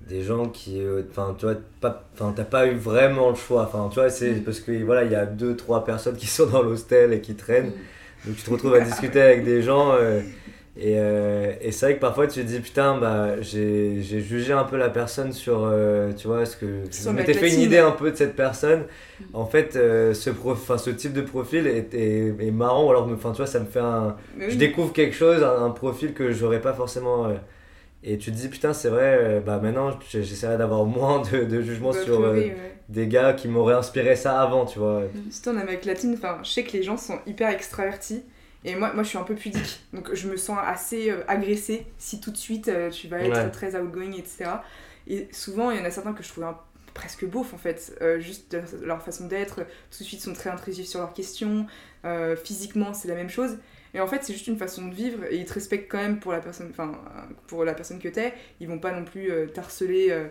des gens qui. Enfin, tu vois, pas, t'as pas eu vraiment le choix. Enfin, tu vois, c'est mm. parce que voilà, il y a deux, trois personnes qui sont dans l'hostel et qui traînent. Mm. Donc tu te retrouves à discuter avec des gens. Euh, et, euh, et c'est vrai que parfois tu te dis putain bah j'ai jugé un peu la personne sur euh, tu vois ce que je m'étais fait une idée un peu de cette personne mm. en fait ce prof, ce type de profil est, est, marrant ou alors enfin tu vois ça me fait un je découvre quelque chose un, profil que j'aurais pas forcément et tu te dis putain c'est vrai bah maintenant j'essaierai d'avoir moins de, de jugement bah, sur des gars qui m'auraient inspiré ça avant, tu vois. Surtout en Amérique latine, enfin, je sais que les gens sont hyper extravertis. Et moi, moi, je suis un peu pudique. Donc, je me sens assez euh, agressée si tout de suite euh, tu vas être très outgoing, etc. Et souvent, il y en a certains que je trouve presque beauf, en fait. Euh, juste leur façon d'être, tout de suite, sont très intrusifs sur leurs questions. physiquement, c'est la même chose. Et en fait, c'est juste une façon de vivre. Et ils te respectent quand même pour la personne, enfin, pour la personne que t'es. Ils vont pas non plus t'harceler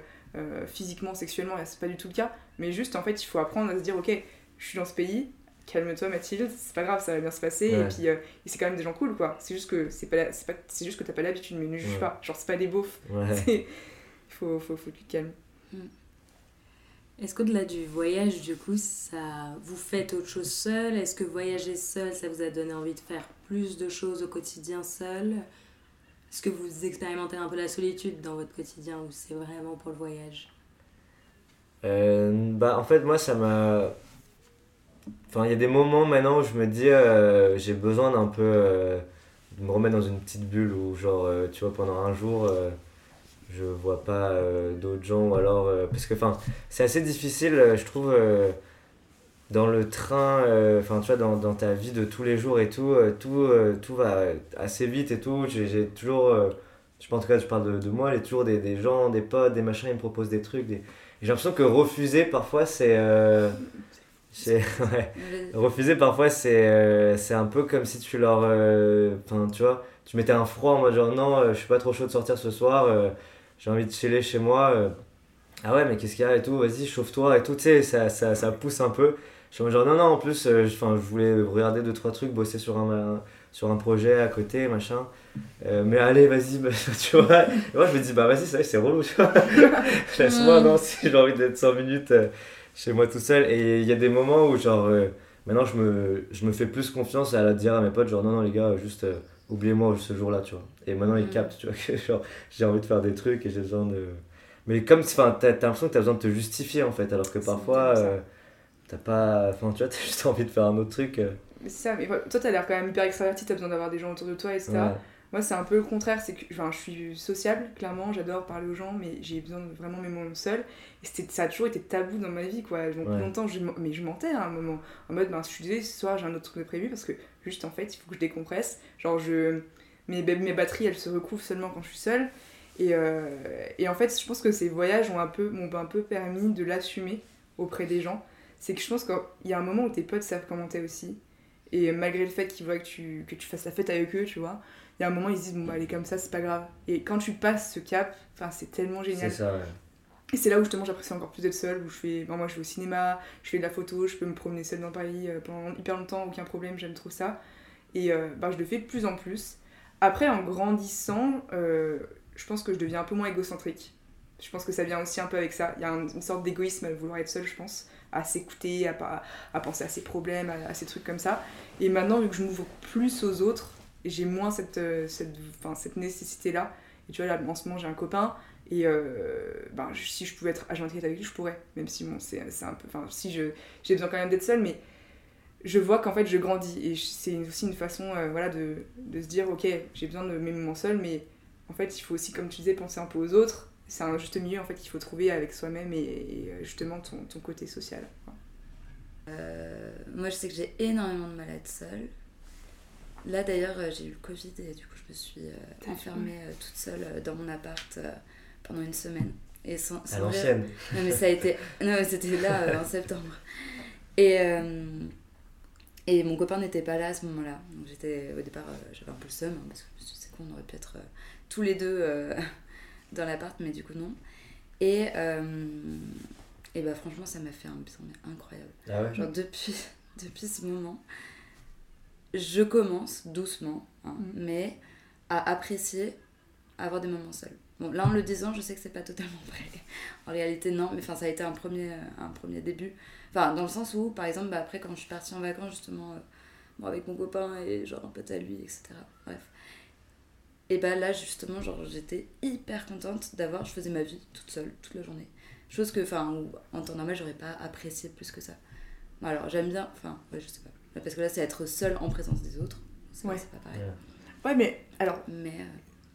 physiquement, sexuellement, c'est pas du tout le cas. Mais juste, en fait, il faut apprendre à se dire, ok, je suis dans ce pays, calme-toi Mathilde, c'est pas grave, ça va bien se passer. Et puis, euh, c'est quand même des gens cool, quoi. C'est juste que c'est pas, c'est pas, c'est juste que t'as pas l'habitude, mais ne juge pas. Genre, c'est pas des beaufs. Il faut, faut, faut que tu te calmes. Mm. Est-ce qu'au-delà du voyage, du coup, ça vous faites autre chose seul? Est-ce que voyager seul, ça vous a donné envie de faire plus de choses au quotidien seul? Est-ce que vous expérimentez un peu la solitude dans votre quotidien ou c'est vraiment pour le voyage? Euh, bah, En fait, moi, ça m'a. Enfin, il y a des moments maintenant où je me dis, euh, j'ai besoin d'un peu. Euh, de me remettre dans une petite bulle où, genre, tu vois, pendant un jour, je vois pas d'autres gens ou alors. parce que, enfin, c'est assez difficile, je trouve dans le train, euh, enfin tu vois, dans, dans, ta vie de tous les jours et tout, euh, tout, euh, tout va assez vite et tout. J'ai toujours, je pense en tout cas, je parle de, de moi, a toujours des, des, gens, des potes, des machins, ils me proposent des trucs. J'ai l'impression que refuser parfois c'est. ouais. Refuser parfois c'est c'est un peu comme si tu leur. Enfin tu vois, tu mettais un froid en mode genre non, je suis pas trop chaud de sortir ce soir, j'ai envie de chiller chez moi. ah ouais, mais qu'est-ce qu'il y a et tout, vas-y, chauffe-toi et tout, tu sais, ça, ça, ça pousse un peu. Je suis genre, non, non, en plus, euh, je voulais regarder deux, trois trucs, bosser sur un, sur un projet à côté, machin. Euh, mais allez, vas-y, bah, tu vois. Et moi, je me dis, bah vas-y, c'est relou, tu vois. Laisse-moi, non, si j'ai envie d'être 100 minutes euh, chez moi tout seul. Et il y a des moments où, genre, maintenant, je me, je me fais plus confiance à la dire à mes potes, genre, non, non, les gars, juste oubliez-moi ce jour-là, tu vois. Et maintenant, ils mm. captent, tu vois, que genre, j'ai envie de faire des trucs et j'ai besoin de. Mais comme, enfin, t'as l'impression que t'as besoin de te justifier, en fait, alors que parfois T'as pas. Enfin, tu vois, t'as juste envie de faire un autre truc. Euh. Mais c'est ça, mais toi, t'as l'air quand même hyper extraverti, t'as besoin d'avoir des gens autour de toi, etc. Moi, c'est un peu le contraire, c'est que enfin, je suis sociable, clairement, j'adore parler aux gens, mais j'ai besoin de vraiment mes moments seul. Et ça a toujours été tabou dans ma vie, quoi. Donc, longtemps, je, mais je mentais à un moment. En mode, ben, je suis désolée, ce soir, j'ai un autre truc de prévu, parce que juste, en fait, il faut que je décompresse. Genre, je... mes, mes batteries, elles se recouvrent seulement quand je suis seule. Et, euh, et en fait, je pense que ces voyages m'ont un, peu, un peu permis de l'assumer auprès des gens c'est que je pense qu'il y a un moment où tes potes savent commenter aussi. Et malgré le fait qu'ils voient que tu, que tu fasses la fête avec eux, tu vois, il y a un moment ils se disent, bon, bah, elle est comme ça, c'est pas grave. Et quand tu passes ce cap, c'est tellement génial. C'est ça, ouais. Et c'est là où justement j'apprécie encore plus d'être seule, où je fais, moi je vais au cinéma, je fais de la photo, je peux me promener seule dans Paris euh, pendant hyper longtemps, aucun problème, j'aime trop ça. Et euh, bah, je le fais de plus en plus. Après, en grandissant, euh, je pense que je deviens un peu moins égocentrique. Je pense que ça vient aussi un peu avec ça. Il y a une sorte d'égoïsme à vouloir être seule, je pense à s'écouter, à, à penser à ses problèmes, à, ces trucs comme ça. Et maintenant, vu que je m'ouvre plus aux autres, j'ai moins cette, euh, cette, cette nécessité-là. Et tu vois, là, en ce moment, j'ai un copain, et euh, ben, si je pouvais être agent avec lui, je pourrais. Même si, bon, c'est un peu. Enfin, si j'ai besoin quand même d'être seule, mais je vois qu'en fait, je grandis. Et c'est aussi une façon euh, voilà, de, de, se dire, ok, j'ai besoin de mes moments seuls, mais en fait, il faut aussi, comme tu disais, penser un peu aux autres c'est un juste milieu en fait qu'il faut trouver avec soi-même et, justement ton, ton, côté social. Moi je sais que j'ai énormément de mal à être seule. Là d'ailleurs, euh, j'ai eu le Covid et du coup, je me suis euh, enfermée euh, toute seule euh, dans mon appart euh, pendant une semaine. Et sans, À sans l'ancienne. Non, mais ça a été. Non, c'était là euh, en septembre. Et, euh, et mon copain n'était pas là à ce moment-là. Donc j'étais. Au départ, euh, j'avais un peu le seum, hein, parce que je me suis dit, c'est con, on aurait pu être euh, tous les deux euh, dans l'appart, mais du coup, non. Et. euh, et bah, franchement, ça m'a fait un bien incroyable. Ah ouais? Genre, depuis, depuis ce moment, je commence doucement, hein, Mm. mais à apprécier avoir des moments seuls. Bon, là, en le disant, je sais que c'est pas totalement vrai. En réalité, non, mais enfin, ça a été un premier, un premier début. Enfin, dans le sens où, par exemple, bah, après, quand je suis partie en vacances, justement, euh, bon, avec mon copain et genre un pote à lui, etc. Bref. Et bah là, justement, genre, j'étais hyper contente d'avoir, je faisais ma vie toute seule, toute la journée. Chose que, enfin, en temps normal, j'aurais pas apprécié plus que ça. Bon, alors, j'aime bien, enfin, ouais, je sais pas. Parce que là, c'est être seule en présence des autres. C'est Ouais. c'est pas pareil. Ouais. Ouais, mais alors, Mais.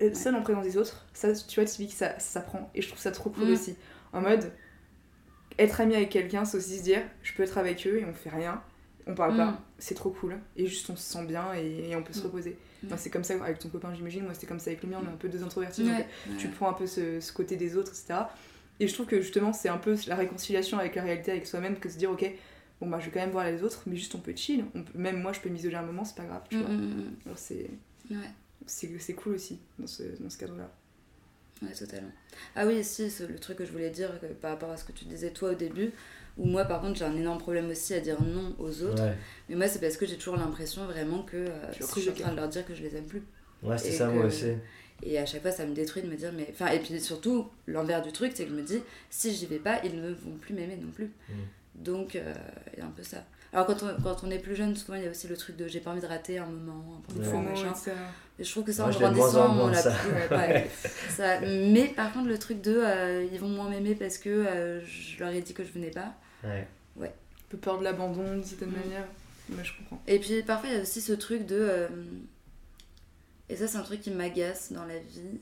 euh, être seul en présence des autres, ça, tu vois, typique, ça, ça s'apprend. Et je trouve ça trop cool Mm. aussi. En mode, être ami avec quelqu'un, c'est aussi se dire, je peux être avec eux et on fait rien, on parle Mm. pas, c'est trop cool. Et juste on se sent bien et, et on peut se Mm. reposer. Enfin, Mm. c'est comme ça avec ton copain, j'imagine. Moi, c'était comme ça avec le mien, on est un peu deux introvertis. ouais, donc ouais. tu prends un peu ce, ce côté des autres, etc. Et je trouve que justement, c'est un peu la réconciliation avec la réalité, avec soi-même, que se dire, ok, bon, bah, je vais quand même voir les autres, mais juste on peut chill. On peut- même moi, je peux m'isoler un moment, c'est pas grave, tu Mm, vois. mm, mm, Alors, c'est. Ouais. c'est, c'est cool aussi dans ce, dans ce cadre-là. Ouais, totalement. Ah oui, si, c'est le truc que je voulais dire que par rapport à ce que tu disais toi au début, où moi par contre j'ai un énorme problème aussi à dire non aux autres. Ouais, Mais moi c'est parce que j'ai toujours l'impression vraiment que euh, si je suis en train de leur dire que je les aime plus. ouais c'est Et ça que- moi aussi. Et à chaque fois ça me détruit de me dire mais... Enfin, et puis surtout, l'envers du truc c'est que je me dis, si j'y vais pas, ils ne vont plus m'aimer non plus. Mm. Donc euh, il y a un peu ça. Alors quand on, quand on est plus jeune, souvent il y a aussi le truc de j'ai pas envie de rater un moment, un faut Ouais. machin. ça. Et je trouve que ça, Moi, en grandissant, on l'a plus. ouais, ouais, ça. Mais par contre, le truc de euh, ils vont moins m'aimer parce que euh, je leur ai dit que je venais pas. Ouais. Un peu peur de l'abandon d'une certaine Mm. manière. Mais je comprends. Et puis parfois, il y a aussi ce truc de. euh, et ça, c'est un truc qui m'agace dans la vie.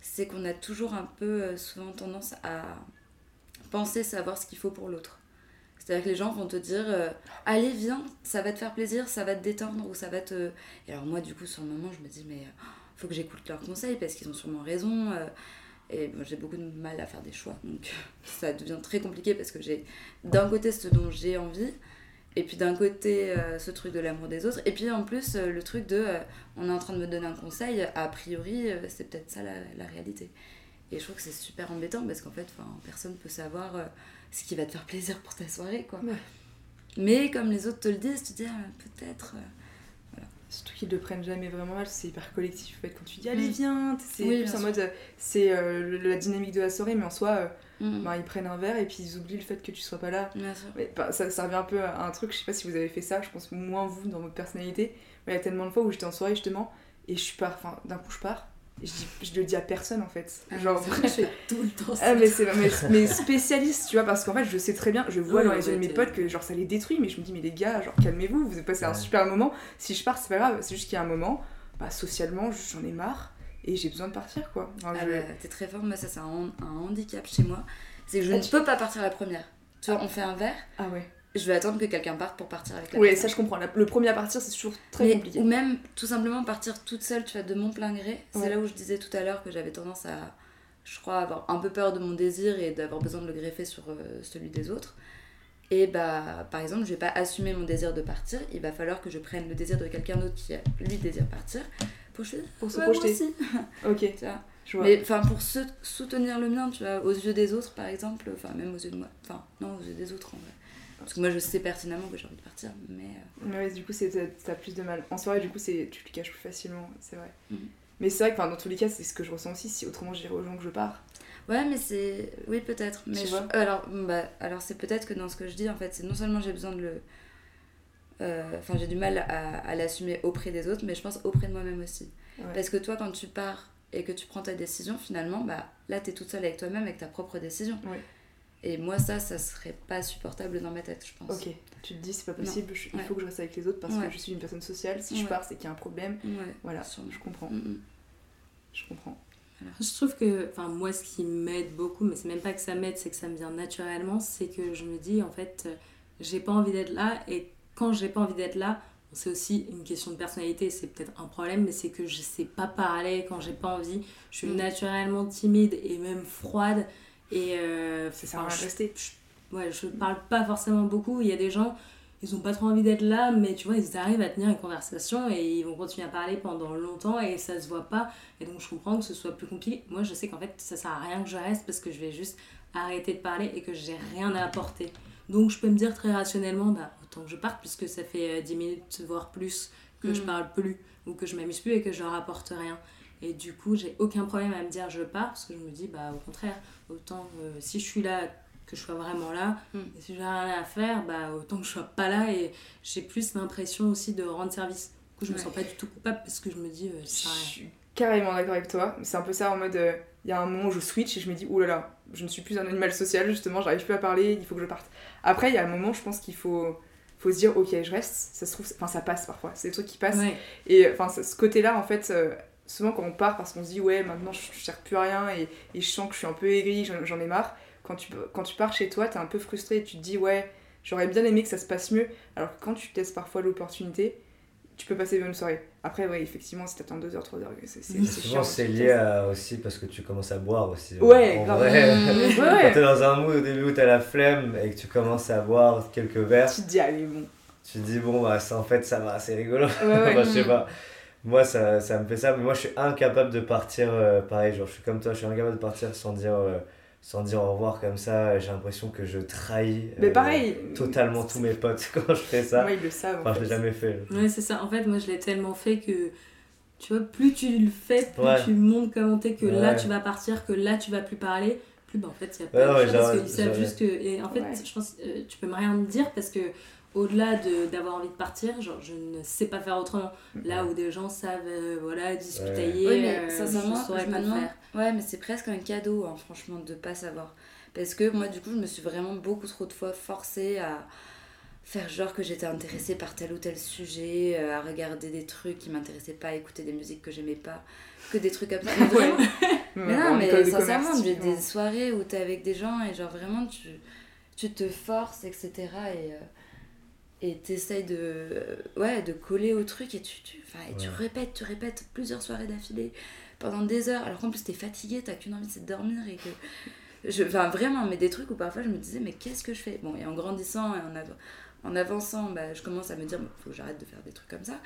C'est qu'on a toujours un peu, euh, souvent tendance à penser savoir ce qu'il faut pour l'autre. C'est-à-dire que les gens vont te dire euh, Allez, viens, ça va te faire plaisir, ça va te détendre, ou ça va te. Et alors, moi, du coup, sur le moment, je me dis Mais euh, faut que j'écoute leurs conseils parce qu'ils ont sûrement raison. euh, et j'ai beaucoup de mal à faire des choix. Donc, ça devient très compliqué parce que j'ai d'un côté ce dont j'ai envie, et puis d'un côté euh, ce truc de l'amour des autres, et puis en plus le truc de on est en train de me donner un conseil, a priori c'est peut-être ça la, la réalité. Et je trouve que c'est super embêtant parce qu'en fait, personne peut savoir ce qui va te faire plaisir pour ta soirée. quoi. Ouais. Mais comme les autres te le disent, tu te dis ah, peut-être. euh, Surtout qu'ils le prennent jamais vraiment mal, c'est hyper collectif. En fait, quand tu dis allez, Mm. viens, c'est Oui, plus en mode euh, c'est euh, la dynamique de la soirée, mais en soi, euh, mm, bah, ils prennent un verre et puis ils oublient le fait que tu sois pas là. bien sûr. Mais, bah, ça, ça revient un peu à un truc, je sais pas si vous avez fait ça, je pense moins vous dans votre personnalité, mais il y a tellement de fois où j'étais en soirée justement et je pars, enfin d'un coup je pars je, dis, je le dis à personne en fait. Ah, Genre, c'est vrai, je fais, tout le temps ah, mais c'est mais, mais spécialiste, tu vois, parce qu'en fait je sais très bien, je vois Oui, dans les yeux de mes t'es- potes que genre ça les détruit, mais je me dis, mais les gars, genre calmez-vous, vous avez passé un super moment, si je pars c'est pas grave, c'est juste qu'il y a un moment, bah socialement j'en ai marre et j'ai besoin de partir quoi. Ah je- bah, t'es très forte, moi ça c'est un, han- un handicap chez moi. C'est que je Ah, ne tu- peux pas partir la première. Tu vois, on fait un verre, ah ouais. Je vais attendre que quelqu'un parte pour partir avec la Oui, personne. ça je comprends. Le premier à partir c'est toujours très Mais- compliqué. Ou même tout simplement partir toute seule, tu vois, de mon plein gré. C'est Ouais. là où je disais tout à l'heure que j'avais tendance à, je crois, avoir un peu peur de mon désir et d'avoir besoin de le greffer sur euh, celui des autres. Et bah, par exemple, je vais pas assumer mon désir de partir, il va falloir que je prenne le désir de quelqu'un d'autre qui, lui, désire partir pour, je Pour se Ouais, moi projeter. aussi. Ok, Tu vois. je vois. Mais enfin, pour se- soutenir le mien, tu vois, aux yeux des autres, par exemple, enfin, même aux yeux de moi, enfin, non, aux yeux des autres en vrai. Parce que moi, je sais pertinemment que j'ai envie de partir, mais. euh, Mais ouais, du coup, t'as plus de mal. En soirée, du coup, tu te le caches plus facilement, c'est vrai. Mhm. Mais c'est vrai que dans tous les cas, c'est ce que je ressens aussi. Si autrement, je dirais aux gens que je pars. Ouais, mais c'est. Oui, peut-être. Mais Tu je- vois Alors, bah, alors c'est peut-être que dans ce que je dis, en fait, c'est non seulement j'ai besoin de le. euh, Enfin, j'ai du mal à, à l'assumer auprès des autres, mais je pense auprès de moi-même aussi. Ouais. Parce que toi, quand tu pars et que tu prends ta décision, finalement, bah, là, t'es toute seule avec toi-même, avec ta propre décision. Ouais. Et moi, ça, ça serait pas supportable dans ma tête, je pense. Ok, tu te dis, c'est pas possible, je- il Ouais. faut que je reste avec les autres parce Ouais. que je suis une personne sociale. Si je pars, c'est qu'il y a un problème. Ouais, Voilà, sûrement. je comprends. Mm, mm. Je comprends. Je trouve que, enfin, moi, ce qui m'aide beaucoup, mais c'est même pas que ça m'aide, c'est que ça me vient naturellement, c'est que je me dis, en fait, euh, j'ai pas envie d'être là, et quand j'ai pas envie d'être là, c'est aussi une question de personnalité, c'est peut-être un problème, mais c'est que je sais pas parler quand j'ai pas envie. Je suis Mm. naturellement timide et même froide. Et euh, Ça sert à enfin, rien de je- rester. ouais, je parle pas forcément beaucoup. Il y a des gens, ils ont pas trop envie d'être là, mais tu vois, ils arrivent à tenir une conversation et ils vont continuer à parler pendant longtemps et ça se voit pas. Et donc je comprends que ce soit plus compliqué. Moi, je sais qu'en fait, ça sert à rien que je reste parce que je vais juste arrêter de parler et que j'ai rien à apporter. Donc je peux me dire très rationnellement, bah autant que je parte puisque ça fait euh, 10 minutes, voire plus, que je Mm. parle plus ou que je m'amuse plus et que je leur apporte rien. Et du coup, j'ai aucun problème à me dire je pars parce que je me dis, bah au contraire, autant euh, si je suis là, que je sois vraiment là, Mm. et si j'ai rien à faire, bah autant que je sois pas là et j'ai plus l'impression aussi de rendre service. Du coup, je me Ouais. sens pas du tout coupable parce que je me dis, euh, Je ça rien. suis carrément d'accord avec toi. C'est un peu ça en mode. euh, Il y a un moment où je switch et je me dis, oh là là, je ne suis plus un animal social, justement, j'arrive plus à parler, il faut que je parte. Après, il y a un moment, je pense qu'il faut, faut se dire, ok, je reste. Ça se trouve, enfin, ça passe parfois. C'est des trucs qui passent. Ouais. Et enfin, ce côté-là, en fait, euh, souvent quand on part, parce qu'on se dit, ouais, maintenant je, je sers plus à rien et, et je sens que je suis un peu aigrie, j'en ai marre. Quand tu, quand tu pars chez toi, t'es un peu frustré tu te dis, ouais, j'aurais bien aimé que ça se passe mieux. Alors que quand tu te laisses parfois l'opportunité, tu peux passer une bonne soirée. Après, ouais, effectivement, si t'attends 2 heures, 3 heures, c'est chiant. c'est lié à, aussi parce que tu commences à boire aussi. Ouais, en grave. vrai. Ouais, Quand t'es dans un mood au début où t'as la flemme et que tu commences à boire quelques verres, Tu te dis, allez, bon. tu te dis bon bah ça, en fait ça va, c'est rigolo. Ouais, ouais. Enfin, je sais pas. Moi ça, ça me fait ça, mais moi je suis incapable de partir euh, pareil, genre je suis comme toi, je suis incapable de partir sans dire, euh, sans dire au revoir comme ça. J'ai l'impression que je trahis Mais euh, pareil. totalement tous mes potes quand je fais ça. Moi, ils le savent. en Enfin, je l'ai jamais fait. Ouais, c'est ça. En fait, moi, je l'ai tellement fait que, tu vois, plus tu le fais, plus Ouais. tu montres comment t'es, que là, tu vas partir, que là, tu vas plus parler, plus, bah, en fait, il y a pas ouais, de parce qu'ils savent juste que... Et en fait, Ouais. je pense, euh, tu peux me rien me dire parce que, au-delà de- d'avoir envie de partir, genre, je ne sais pas faire autrement. Là où des gens savent, euh, voilà, discutailler, Oui, mais euh, sincèrement, je saurais pas le faire. Ouais, mais c'est presque un cadeau, hein, franchement, de pas savoir. Parce que moi, du coup, je me suis vraiment beaucoup trop de fois forcée à faire genre que j'étais intéressée par tel ou tel sujet, euh, à regarder des trucs qui m'intéressaient pas, à écouter des musiques que j'aimais pas, que des trucs comme ça. Mais vraiment, mais Ouais, non, mais sincèrement, j'ai des soirées où t'es avec des gens et genre vraiment tu, tu te forces, etc. Et euh, et t'essayes de, ouais, de coller au truc et tu, tu, tu répètes, tu répètes plusieurs soirées d'affilée pendant des heures. Alors qu'en plus t'es fatigué, t'as qu'une envie c'est de dormir et que. Je, enfin vraiment, mais des trucs où parfois je me disais mais qu'est-ce que je fais? Bon, et en grandissant et en, av- en avançant, bah, je commence à me dire, il faut que j'arrête de faire des trucs comme ça.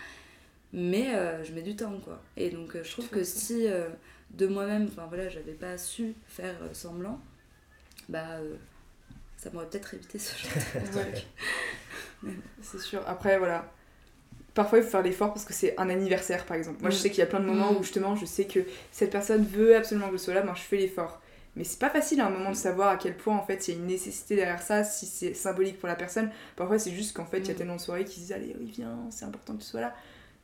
Mais euh, je mets du temps, quoi. Et donc, euh, je trouve que si euh, de moi-même, enfin voilà, j'avais pas su faire euh, semblant, bah euh, ça m'aurait peut-être évité ce genre de truc. C'est sûr. Après, voilà. Parfois, il faut faire l'effort parce que c'est un anniversaire, par exemple. Moi, je Mm. sais qu'il y a plein de moments Mm. où justement, je sais que cette personne veut absolument que je sois là, ben, je fais l'effort. Mais c'est pas facile à un moment de savoir à quel point en fait il y a une nécessité derrière ça, si c'est symbolique pour la personne. Parfois, c'est juste qu'en fait, il y a Mm. tellement de soirées qui se disent Allez, oui, viens, c'est important que tu sois là.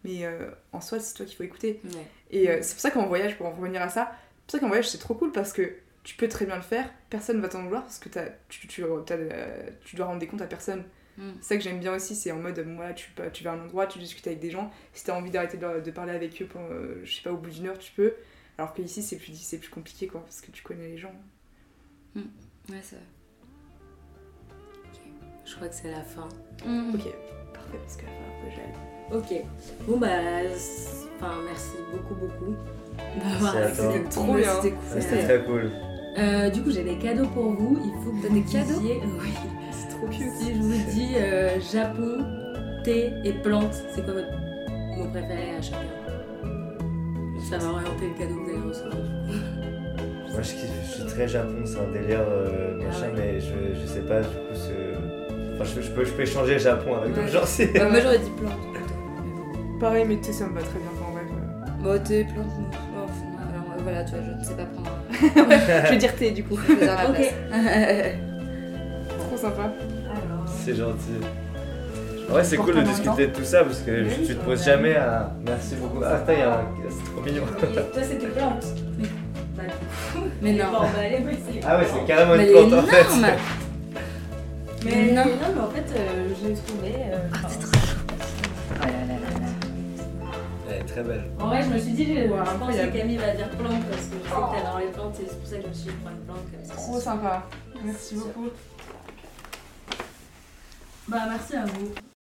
Mais euh, en soi, c'est toi qu'il faut écouter. Ouais. Et euh, c'est pour ça qu'en voyage, pour en revenir à ça, c'est pour ça qu'en voyage c'est trop cool parce que tu peux très bien le faire, personne va t'en vouloir parce que tu, tu, euh, tu dois rendre des comptes à personne. Mm. C'est ça que j'aime bien aussi, c'est en mode, moi, tu, vas- tu vas à un endroit, tu discutes avec des gens, si t'as envie d'arrêter de, de parler avec eux, pendant, je sais pas, au bout d'une heure, tu peux. Alors que ici, c'est plus, c'est plus compliqué, quoi, parce que tu connais les gens. Ouais, ça. Je crois que c'est la fin. Mm. Ok, parfait, parce qu'à la fin, un peu j'aille. Ok. Bon, bah, c'est- enfin, merci beaucoup, beaucoup d'avoir accepté. Trop bien. C'était Ça, cool. C'était très cool. Euh, du coup, j'ai des cadeaux pour vous. Il faut que vous des me cadeaux Oui. C'est trop cute. Si je vous dis euh, Japon, thé et plantes, c'est quoi votre mot préféré à chacun? Ça va orienter le cadeau que vous allez recevoir. Moi je kiffe, je suis très Japon, c'est un délire euh, Ah machin, ouais. mais je, je sais pas du coup ce. Enfin, je, je peux, je peux échanger Japon avec Ouais. d'autres gens si. Bah, moi j'aurais dit plante. plutôt. Pareil, mais sais, ça me va très bien quand même. Bon, t'es plante. non. Bon, enfin, alors euh, voilà, tu vois, je ne sais pas prendre. je vais dire thé, du coup. Je vais faire la Ok. Trop sympa. C'est gentil. Ouais, c'est cool de discuter de tout ça parce que Oui, tu te poses jamais à. Merci beaucoup. Ah, putain, il y a un- c'est trop mignon. Toi, c'était plantes. Bah, Mais non. Bon, bah, Ah ouais, c'est carrément Mais une plante en fait. énorme. Mais Non. non, mais en fait, euh, je l'ai trouvé. euh, Ah, t'es trop chaud. Oh là là là là. Elle est très belle. En vrai, je me suis dit, je, je pense que Camille va dire plante parce que je sais que t'adores les plantes et c'est pour ça que je me suis dit, prends une plante comme ça. Trop sympa. Merci beaucoup. Bah, merci à vous.